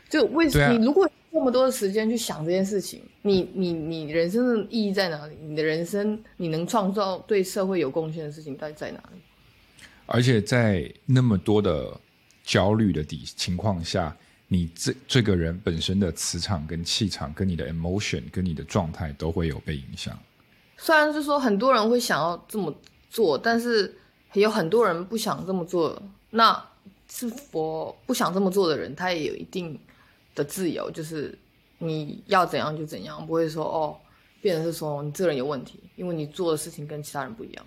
就为什么你如果那么多的时间去想这件事情？你你你人生的意义在哪里？你的人生你能创造对社会有贡献的事情到底在哪里？而且在那么多的焦虑的底情况下，你这这个人本身的磁场跟气场，跟你的 emotion 跟你的状态都会有被影响。虽然是说很多人会想要这么做，但是有很多人不想这么做。那是否不想这么做的人，他也有一定的自由，就是。你要怎样就怎样，不会说哦，变成是说你这个人有问题，因为你做的事情跟其他人不一样。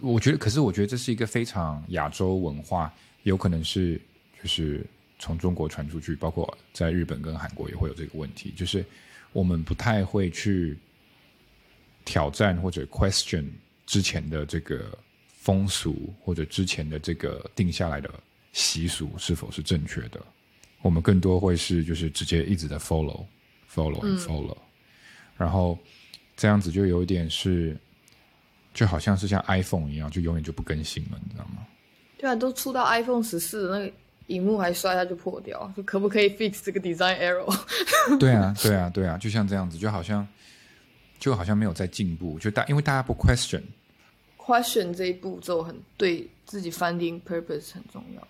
我觉得，可是我觉得这是一个非常亚洲文化，有可能是就是从中国传出去，包括在日本跟韩国也会有这个问题，就是我们不太会去挑战或者 question 之前的这个风俗或者之前的这个定下来的习俗是否是正确的，我们更多会是就是直接一直在 follow。follow and follow，然后这样子就有点是，就好像是像 iPhone 一样，就永远就不更新了，你知道吗？对啊，都出到 iPhone 十四，那个荧幕还摔下就破掉，就可不可以 fix 这个 design error？对啊，对啊，对啊，就像这样子，就好像就好像没有在进步，就大因为大家不 question，question 这一步骤很对自己 finding purpose 很重要。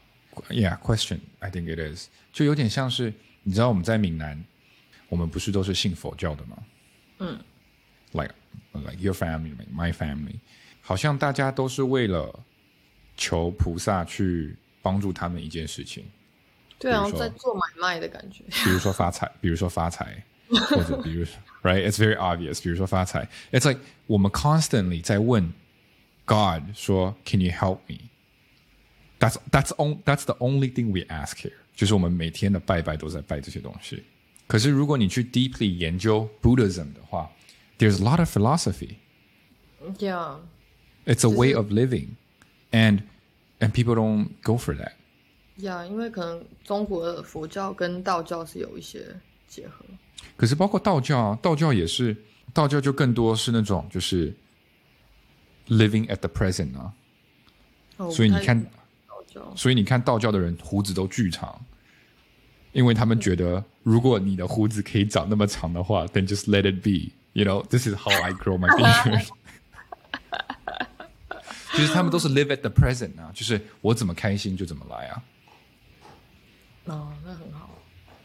Yeah，question，I think it is，就有点像是你知道我们在闽南。我们不是都是信佛教的吗？嗯，like like your family, my family，好像大家都是为了求菩萨去帮助他们一件事情。对啊，在做买卖的感觉。比如说发财，比如说发财，或者比如 right，it's very obvious。比如说发财，it's like 我们 constantly 在问 God 说，Can you help me？That's that's on that's the only thing we ask here。就是我们每天的拜拜都在拜这些东西。可是，如果你去 deeply 研究 Buddhism 的话，there's a lot of philosophy. Yeah, it's a way of living, and and people don't go for that. Yeah，因为可能中国的佛教跟道教是有一些结合。可是，包括道教，道教也是，道教就更多是那种就是 living at the present 啊。所以你看，所以你看道教的人胡子都巨长。因为他们觉得，如果你的胡子可以长那么长的话，then just let it be. You know, this is how I grow my beard. 就是他们都是 live at the present 啊，就是我怎么开心就怎么来啊。哦，那很好。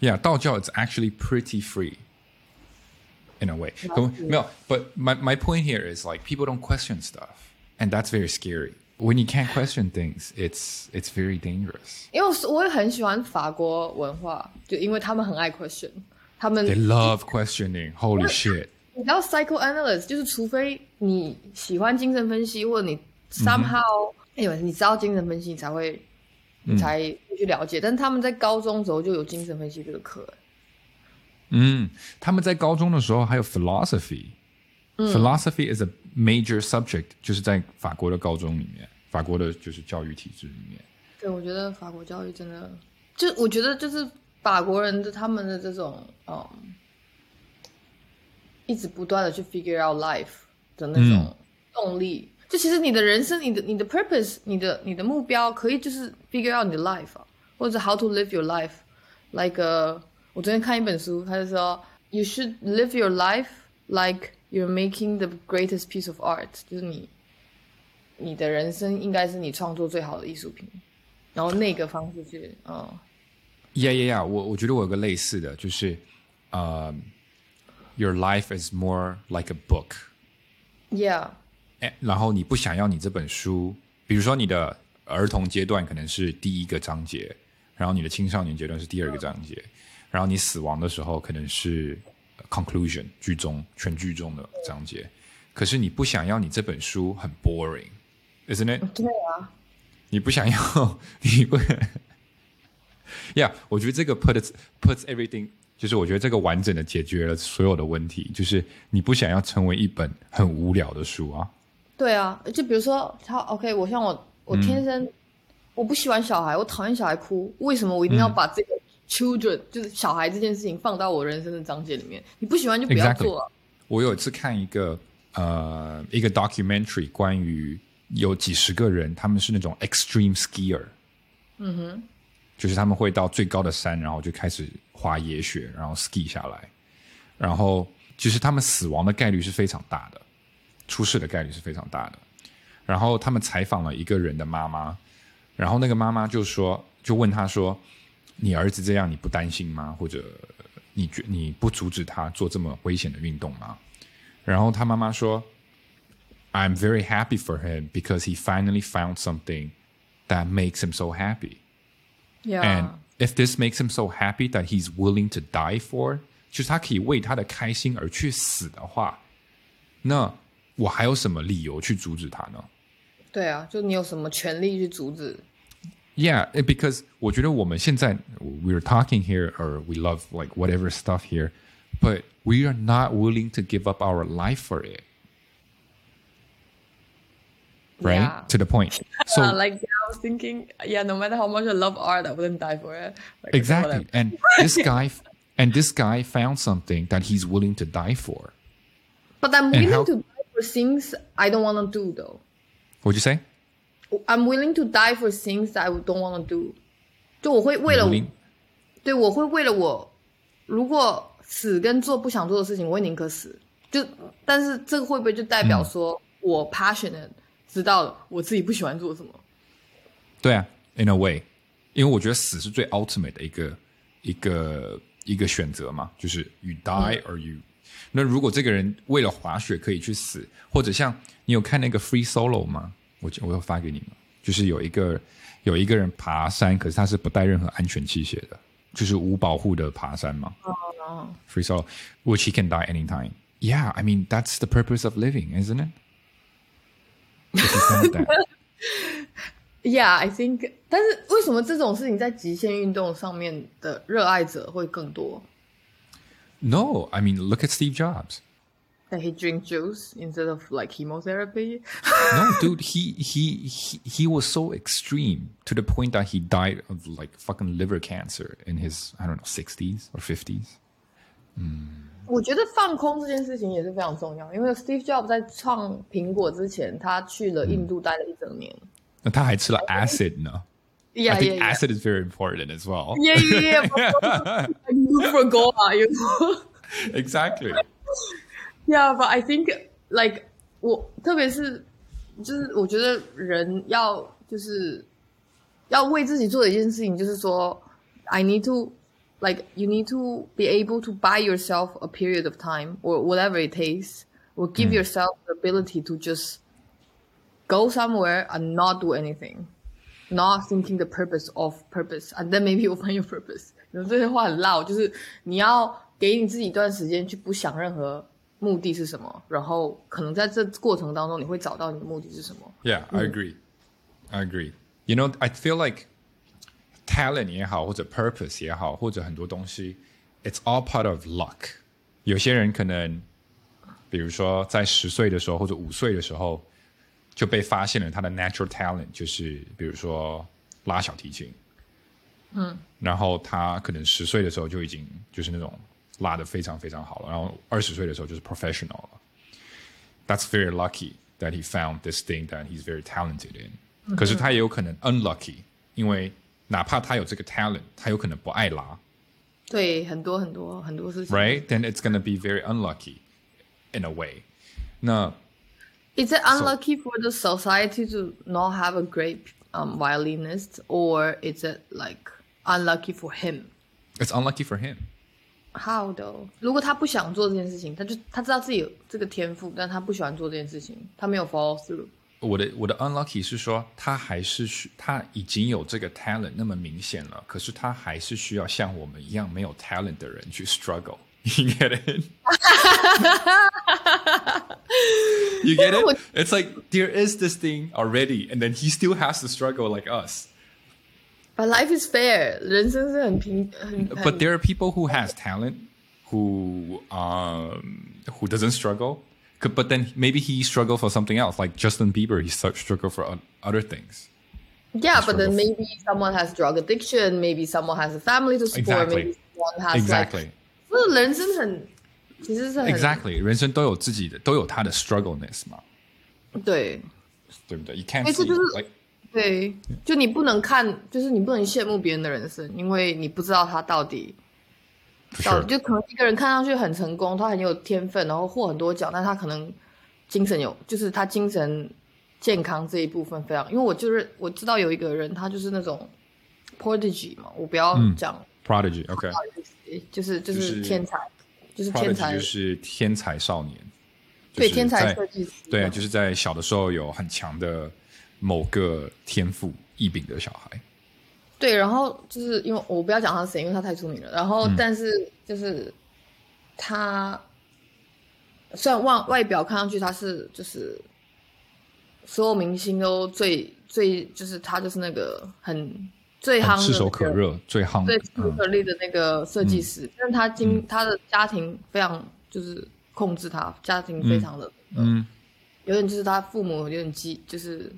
Yeah，道教 it's actually pretty free in a way. 没有，but my my point here is like people don't question stuff, and that's very scary. When you can't question things, it's it's very dangerous. 因为我也很喜欢法国文化，就因为他们很爱 question，他们 They love questioning. Holy shit! 你知道 psychoanalyst 就是除非你喜欢精神分析，或者你 somehow 哎，你知道精神分析，你才会你才去了解。但是他们在高中时候就有精神分析这个课。 嗯，他们在高中的时候还有 philosophy。Philosophy is a major subject，就是在法国的高中里面，法国的就是教育体制里面。对，我觉得法国教育真的，就我觉得就是法国人的他们的这种，嗯，一直不断的去 figure out life 的那种动力。就其实你的人生，你的你的 purpose，你的你的目标，可以就是 figure out 你的 life，或者 how to live your life。Like，我昨天看一本书，他就说，you should live your life like。You're making the greatest piece of art，就是你，你的人生应该是你创作最好的艺术品。然后那个方式去，嗯。Yeah, yeah, yeah. 我我觉得我有个类似的，就是，呃、uh,，Your life is more like a book. Yeah. 哎，然后你不想要你这本书，比如说你的儿童阶段可能是第一个章节，然后你的青少年阶段是第二个章节，然后你死亡的时候可能是 conclusion 剧中全剧终的章节，可是你不想要你这本书很 boring，isn't it？对啊。你不想要，你不。Yeah，我觉得这个 puts puts everything，就是我觉得这个完整的解决了所有的问题，就是你不想要成为一本很无聊的书啊。对啊，就比如说他 OK，我像我，我天生、嗯、我不喜欢小孩，我讨厌小孩哭，为什么我一定要把这个 children、嗯、就是小孩这件事情放到我人生的章节里面？你不喜欢就不要做、啊。Exactly. 我有一次看一个呃一个 documentary，关于有几十个人，他们是那种 extreme skier。嗯哼。就是他们会到最高的山，然后就开始滑野雪，然后 ski 下来，然后其实他们死亡的概率是非常大的，出事的概率是非常大的。然后他们采访了一个人的妈妈，然后那个妈妈就说，就问他说：“你儿子这样，你不担心吗？或者你觉你不阻止他做这么危险的运动吗？”然后他妈妈说：“I'm very happy for him because he finally found something that makes him so happy.” Yeah. And if this makes him so happy that he's willing to die for，就是他可以为他的开心而去死的话，那我还有什么理由去阻止他呢？对啊，就你有什么权利去阻止 ？Yeah, because 我觉得我们现在 we're talking here or we love like whatever stuff here, but we are not willing to give up our life for it. Right Yeah. to the point. So Uh, like I was thinking, yeah, no matter how much I love art, I wouldn't die for it. Like, exactly, whatever. and this guy and this guy found something that he's willing to die for. But I'm willing how- to die for things I don't want to do, though. What'd you say? I'm willing to die for things that I don't want to do. 就我会为了对，我会为了我，如果死跟做不想做的事情，我会宁可死。就，但是这个会不会就代表说、我 passionate，知道我自己不喜欢做什么？对啊，in a way，因为我觉得死是最 ultimate 的一个一个一个选择嘛，就是 you die or you、那如果这个人为了滑雪可以去死，或者像你有看那个 Free Solo 吗？我我要发给你们，就是有一个有一个人爬山，可是他是不带任何安全器械的，就是无保护的爬山嘛。哦 Free Solo, which he can die anytime. Yeah, I mean that's the purpose of living, isn't it? Yeah, I think，但是为什么这种事情在极限运动上面的热爱者会更多 No, I mean look at Steve Jobs. ？That he drink juice instead of like chemotherapy. no, dude, he, he he he was so extreme to the point that he died of like fucking liver cancer in his I don't know sixties or fifties. 我觉得放空这件事情也是非常重要，因为 Steve Jobs 在创苹果之前，他去了印度待了一整年。那他还吃了 acid 呢。 Yeah, I think yeah, yeah. acid is very important as well. Yeah, yeah, yeah. But you for Goa, you know. exactly. Yeah, but I think like 我特别是就是我觉得人要就是要为自己做的一件事情，就是说 I need to like you need to be able to buy yourself a period of time or whatever it takes or give yourself the ability to just go somewhere and not do anything. Not thinking the purpose of purpose, and then maybe you'll find your purpose. 有这些话很绕，就是你要给你自己一段时间去不想任何 目的是什么，然后可能在这过程当中你会找到你的目的是什么。Yeah, I agree. I agree. You know, I feel like talent 也好，或者 purpose 也好，或者很多东西，it's all part of luck. 有些人可能，比如说在十岁的时候或者五岁的时候，就被发现了他的 natural talent，就是比如说拉小提琴。嗯，然后他可能十岁的时候就已经就是那种拉的非常非常好了，然后二十岁的时候就是 professional 了。That's very lucky that he found this thing that he's very talented in. 可是他也有可能 unlucky，因为哪怕他有这个 talent，他有可能不爱拉对，很多很多很多事情。 ，right? Then it's gonna be very unlucky in a way. 那 Is it unlucky for the society to not have a great um violinist or is it like unlucky for him? It's unlucky for him. How though？如果他不想做这件事情，他就他知道自己有这个天赋，但他不喜欢做这件事情，他没有 follow through。我的我的 unlucky 是说，他还是需他已经有这个 talent 那么明显了，可是他还是需要像我们一样没有 talent 的人去 struggle。You get it? you get it? It's like there is this thing already, and then he still has to struggle like us. But life is fair，人生是很平很。 But there are people who has talent who um who doesn't struggle. Could- But then maybe he struggle for something else, like Justin Bieber. He start- struggle for o- other things. Yeah, but then struggle. maybe someone has drug addiction, maybe someone has a family to support, Exactly. maybe someone has Exactly. like，不是人生很，其实是很 Exactly. 人生都有自己的，都有他的 struggleness 嘛，对对不对？You can't 哎这 see 就是 like 对，就你不能看，就是你不能羡慕别人的人生，因为你不知道他到底到.就可能一个人看上去很成功，他很有天分，然后获很多奖，但他可能精神有，就是他精神健康这一部分非常。因为我就是我知道有一个人，他就是那种 prodigy 嘛，我不要嗯讲，prodigy. OK. 就是就就是是天才，就是天才，就是天才少年。对天就是在才设计师，对啊，就是在小的时候有很强的某个天赋异禀的小孩。对，然后就是因为我不要讲他是谁，因为他太出名了。然嗯后，但是就是他虽然外外表看上去他是就是所有明星都最最就是他就是那个很最夯炙手可，热，最夯最炙手可热的那个设计师，但是他经、他的家庭非常就是控制他，家庭非常的嗯有点就是他父母有点激，就是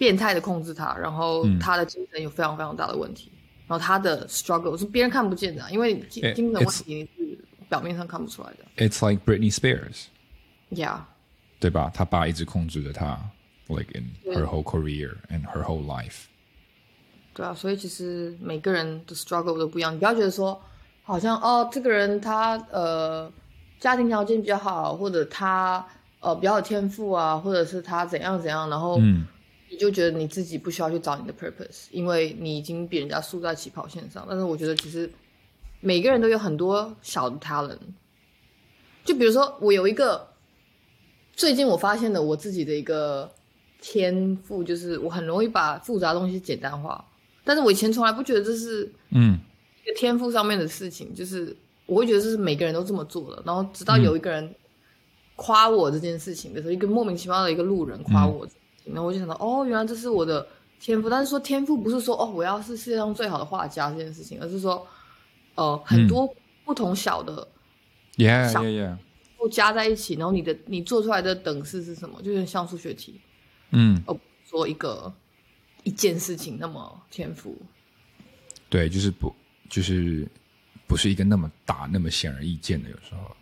变态的控制他，然后嗯。他的精神有非常非常大的问题，然后他的 struggle 是别人看不见的啊、因为精精神问题是表面上看不出来的。It's like Britney Spears，Yeah，对吧？他爸一直控制着他，like in her whole career and her whole life。对啊，所以其实每个人的 struggle 都不一样，你不要觉得说好像哦，这个人他呃家庭条件比较好，或者他呃比较有天赋啊，或者是他怎样怎样，然后嗯。你就觉得你自己不需要去找你的 purpose，因为你已经比人家输在起跑线上。但是我觉得其实每个人都有很多小的 talent，就比如说我有一个最近我发现的我自己的一个天赋，就是我很容易把复杂的东西简单化。但是我以前从来不觉得这是嗯一个天赋上面的事情，就是我会觉得这是每个人都这么做的。然后直到有一个人夸我这件事情的时候，一个莫名其妙的一个路人夸我然后我就想到，哦，原来这是我的天赋。但是说天赋不是说哦，我要是世界上最好的画家这件事情，而是说，呃，很多不同小的，Yeah Yeah Yeah，都加在一起，然后你的你做出来的等式是什么，就有点像数学题，嗯，而不是说一个一件事情那么天赋。对，就是不就是不是一个那么大、那么显而易见的，有时候。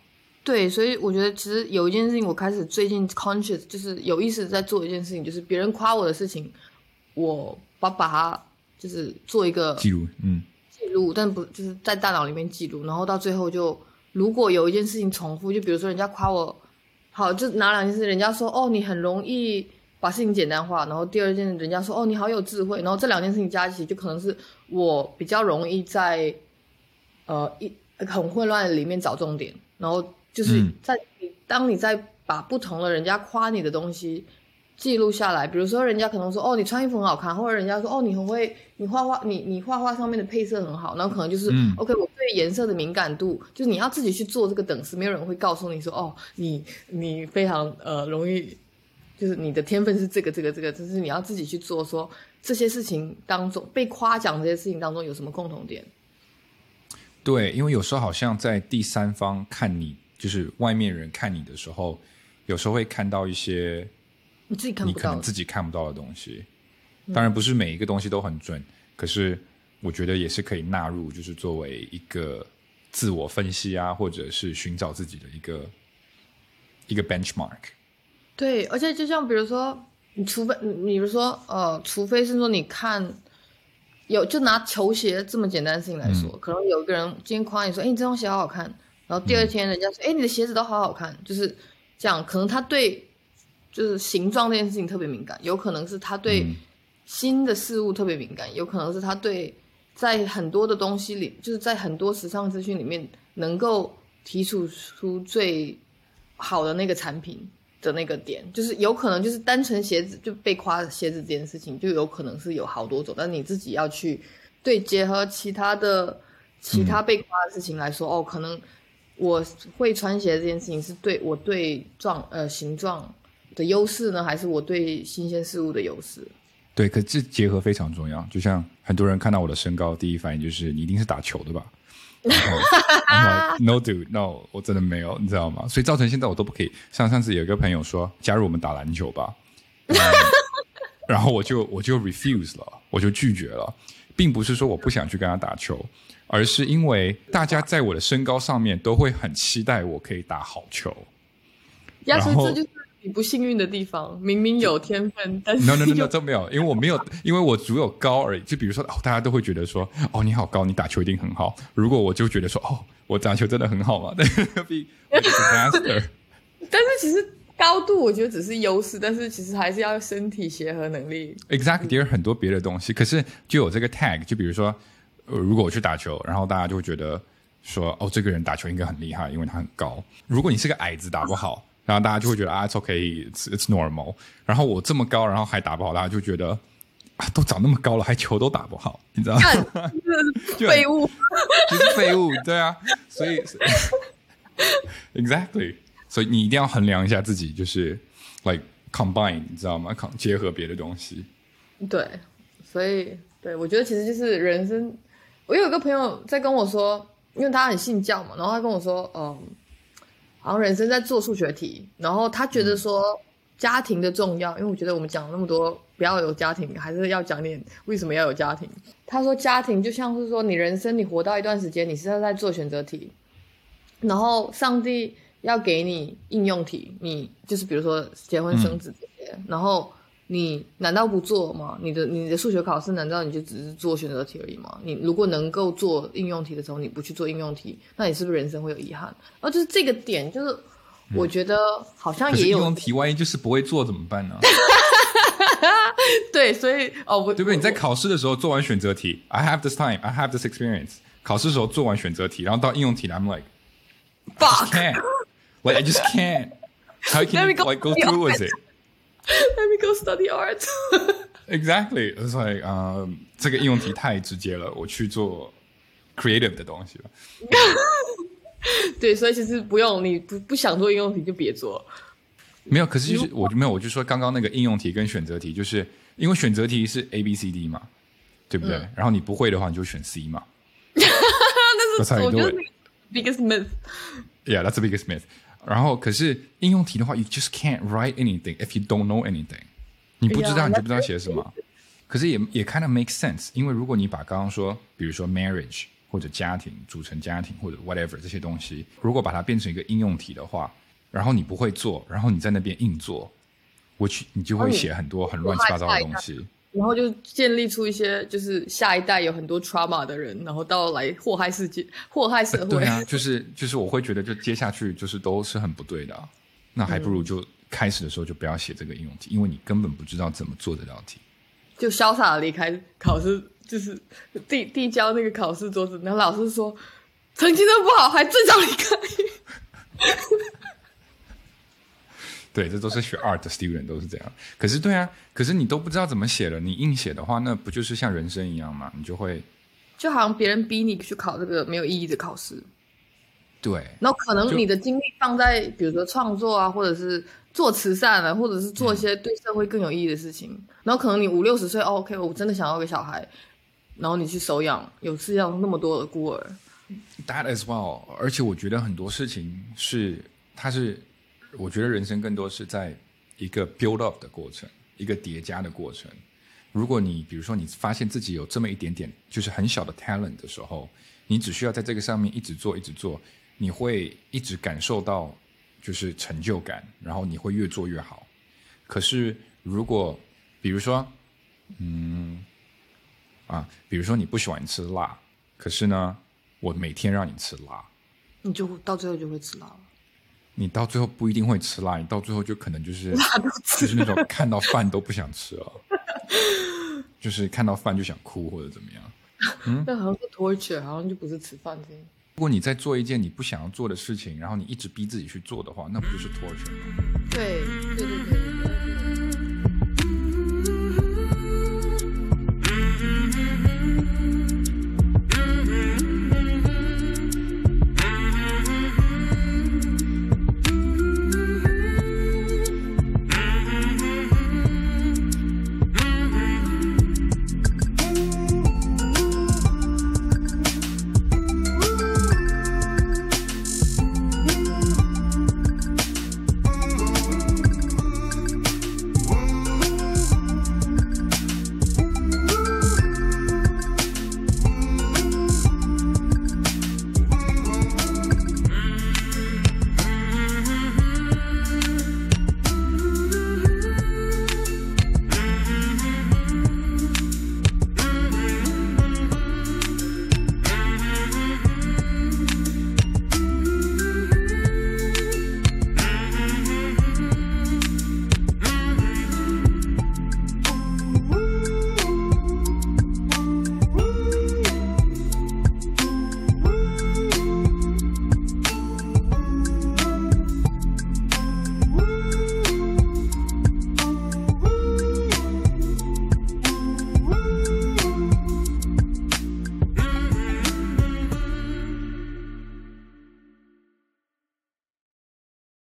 对，所以我觉得其实有一件事情，我开始最近 conscious，就是有意识在做一件事情，就是别人夸我的事情，我把把它就是做一个记录，嗯。记录，但不就是在大脑里面记录，然后到最后就如果有一件事情重复，就比如说人家夸我，好，就拿两件事，人家说哦你很容易把事情简单化，然后第二件人家说哦你好有智慧，然后这两件事情加一起，就可能是我比较容易在呃一很混乱的里面找重点，然后就是嗯在你当你在把不同的人家夸你的东西。记录下来，比如说人家可能说哦你穿衣服很好看，或者人家说哦你很会你画画你你画画上面的配色很好，然后可能就是、嗯 OK 我对颜色的敏感度，就是你要自己去做这个等式，没有人会告诉你说哦你你非常呃容易，就是你的天分是这个这个这个，就是你要自己去做说这些事情当中被夸奖这些事情当中有什么共同点。对，因为有时候好像在第三方看你，就是外面人看你的时候，有时候会看到一些你自己看你不到的，可能自己看不到的东西。当然不是每一个东西都很准，可是我觉得也是可以纳入，就是作为一个自我分析啊，或者是寻找自己的一个一个 benchmark。对，而且就像比如说，你除非你比如说呃，除非是说你看有就拿球鞋这么简单的事情来说，可能有一个人今天夸你说，哎，你这双鞋好好看，然后第二天人家说，哎，你的鞋子都好好看，就是这样，可能他对就是形状这件事情特别敏感，有可能是他对嗯。新的事物特别敏感，有可能是他对在很多的东西里，就是在很多时尚资讯里面，能够提出出最好的那个产品的那个点，就是有可能就是单纯鞋子就被夸鞋子这件事情，就有可能是有好多种，但你自己要去对结合其他的其他被夸的事情来说，哦，可能我会穿鞋这件事情是对我对状呃形状的优势呢，还是我对新鲜事物的优势？对，可这结合非常重要。就像很多人看到我的身高，第一反应就是你一定是打球的吧？然后 I'm like, No, dude, no，我真的没有，你知道吗？所以造成现在我都不可以。像上次有一个朋友说加入我们打篮球吧，嗯 然后我就我就 refuse 了，我就拒绝了，并不是说我不想去跟他打球，而是因为大家在我的身高上面都会很期待我可以打好球。呀，所以然后这就是你不幸运的地方，明明有天分，但是 no no no no 这没有，因为我没有，因为我只有高而已。就比如说，哦，大家都会觉得说，哦，你好高，你打球一定很好。如果我就觉得说，哦，我打球真的很好嘛，那 be a disaster。但是其实高度我觉得只是优势，但是其实还是要身体协和能力。Exactly，有很多别的东西，可是就有这个 tag，就比如说，呃，如果我去打球，然后大家就会觉得说，哦，这个人打球应该很厉害，因为他很高。如果你是个矮子打不好，然后大家就会觉得啊，it's okay，it's it's normal。然后我这么高，然后还打不好，大家就觉得啊，都长那么高了，还球都打不好，你知道吗？废物。就是废物，对啊，所以 exactly，所以你一定要衡量一下自己，就是 like combine，你知道吗？抗结合别的东西。对，所以对我觉得其实就是人生。我有一个朋友在跟我说，因为他很信教嘛，然后他跟我说，嗯，好像人生在做数学题，然后他觉得说家庭的重要，因为我觉得我们讲了那么多不要有家庭，还是要讲点为什么要有家庭。他说家庭就像是说你人生你活到一段时间，你是在做选择题，然后上帝要给你应用题，你就是比如说结婚生子这些，然后你难道不做吗？你的你的数学考试难道你就只是做选择题而已吗？你如果能够做应用题的时候，你不去做应用题，那你是不是人生会有遗憾？然后就是这个点，就是我觉得好像也有、应用题万一就是不会做怎么办呢？对，所以哦，我对不对？你在考试的时候做完选择题，I have this time, I have this experience。考试的时候做完选择题，然后到应用题，I'm like fuck。can't, like I just can't. How can Let me you go like go study through with art. it? Let me go study art 。 Exactly. It's like 呃，这个应用题太直接了，我去做 creative 的东西了。对，所以其实不用，你不不想做应用题就别做。没有，可是就是我就没有，我就说刚刚那个应用题跟选择题，就是因为选择题是 A B C D 嘛，对不对？然后你不会的话，你就选 C 嘛。但 That's how 是 you 我 do 觉 it. 得 biggest myth。 Yeah, that's the biggest myth. 然后可是应用题的话，you just can't write anything if you don't know anything。你不知道你就不知道写什么。可是也也 kind of make sense，因为如果你把刚刚说，比如说 marriage 或者家庭组成家庭或者 whatever 这些东西，如果把它变成一个应用题的话，然后你不会做，然后你在那边硬做，which 你就会写很多很乱七八糟的东西。然后就建立出一些就是下一代有很多 trauma 的人，然后到来祸害世界、祸害社会。对啊，就是就是我会觉得，就接下去就是都是很不对的、啊。那还不如就开始的时候就不要写这个应用题，因为你根本不知道怎么做这道题。就潇洒的离开考试，就是递递交那个考试桌子，然后老师说成绩都不好，还正常离开。对，这都是学 art 的 student 都是这样。可是对啊，可是你都不知道怎么写了，你硬写的话，那不就是像人生一样吗？你就会就好像别人逼你去考这个没有意义的考试，对然后可能你的精力放在比如说创作啊，或者是做慈善啊，或者是做一些对社会更有意义的事情。然后可能你五六十岁、哦、，OK，我真的想要个小孩，然后你去收养，有世界上那么多的孤儿，that as well。而且我觉得很多事情是，它是，我觉得人生更多是在一个 build up 的过程，一个叠加的过程。如果你比如说你发现自己有这么一点点就是很小的 talent 的时候，你只需要在这个上面一直做，一直做，你会一直感受到就是成就感，然后你会越做越好。可是如果比如说，嗯，啊，比如说你不喜欢吃辣，可是呢，我每天让你吃辣，你就到最后就会吃辣了。你到最后不一定会吃辣，你到最后就可能就是 就是那种看到饭都不想吃了。就是看到饭就想哭或者怎么样。那好像是 torture，好像就不是吃饭这样。如果你在做一件你不想要做的事情，然后你一直逼自己去做的话，那不就是 torture 吗？对对对对。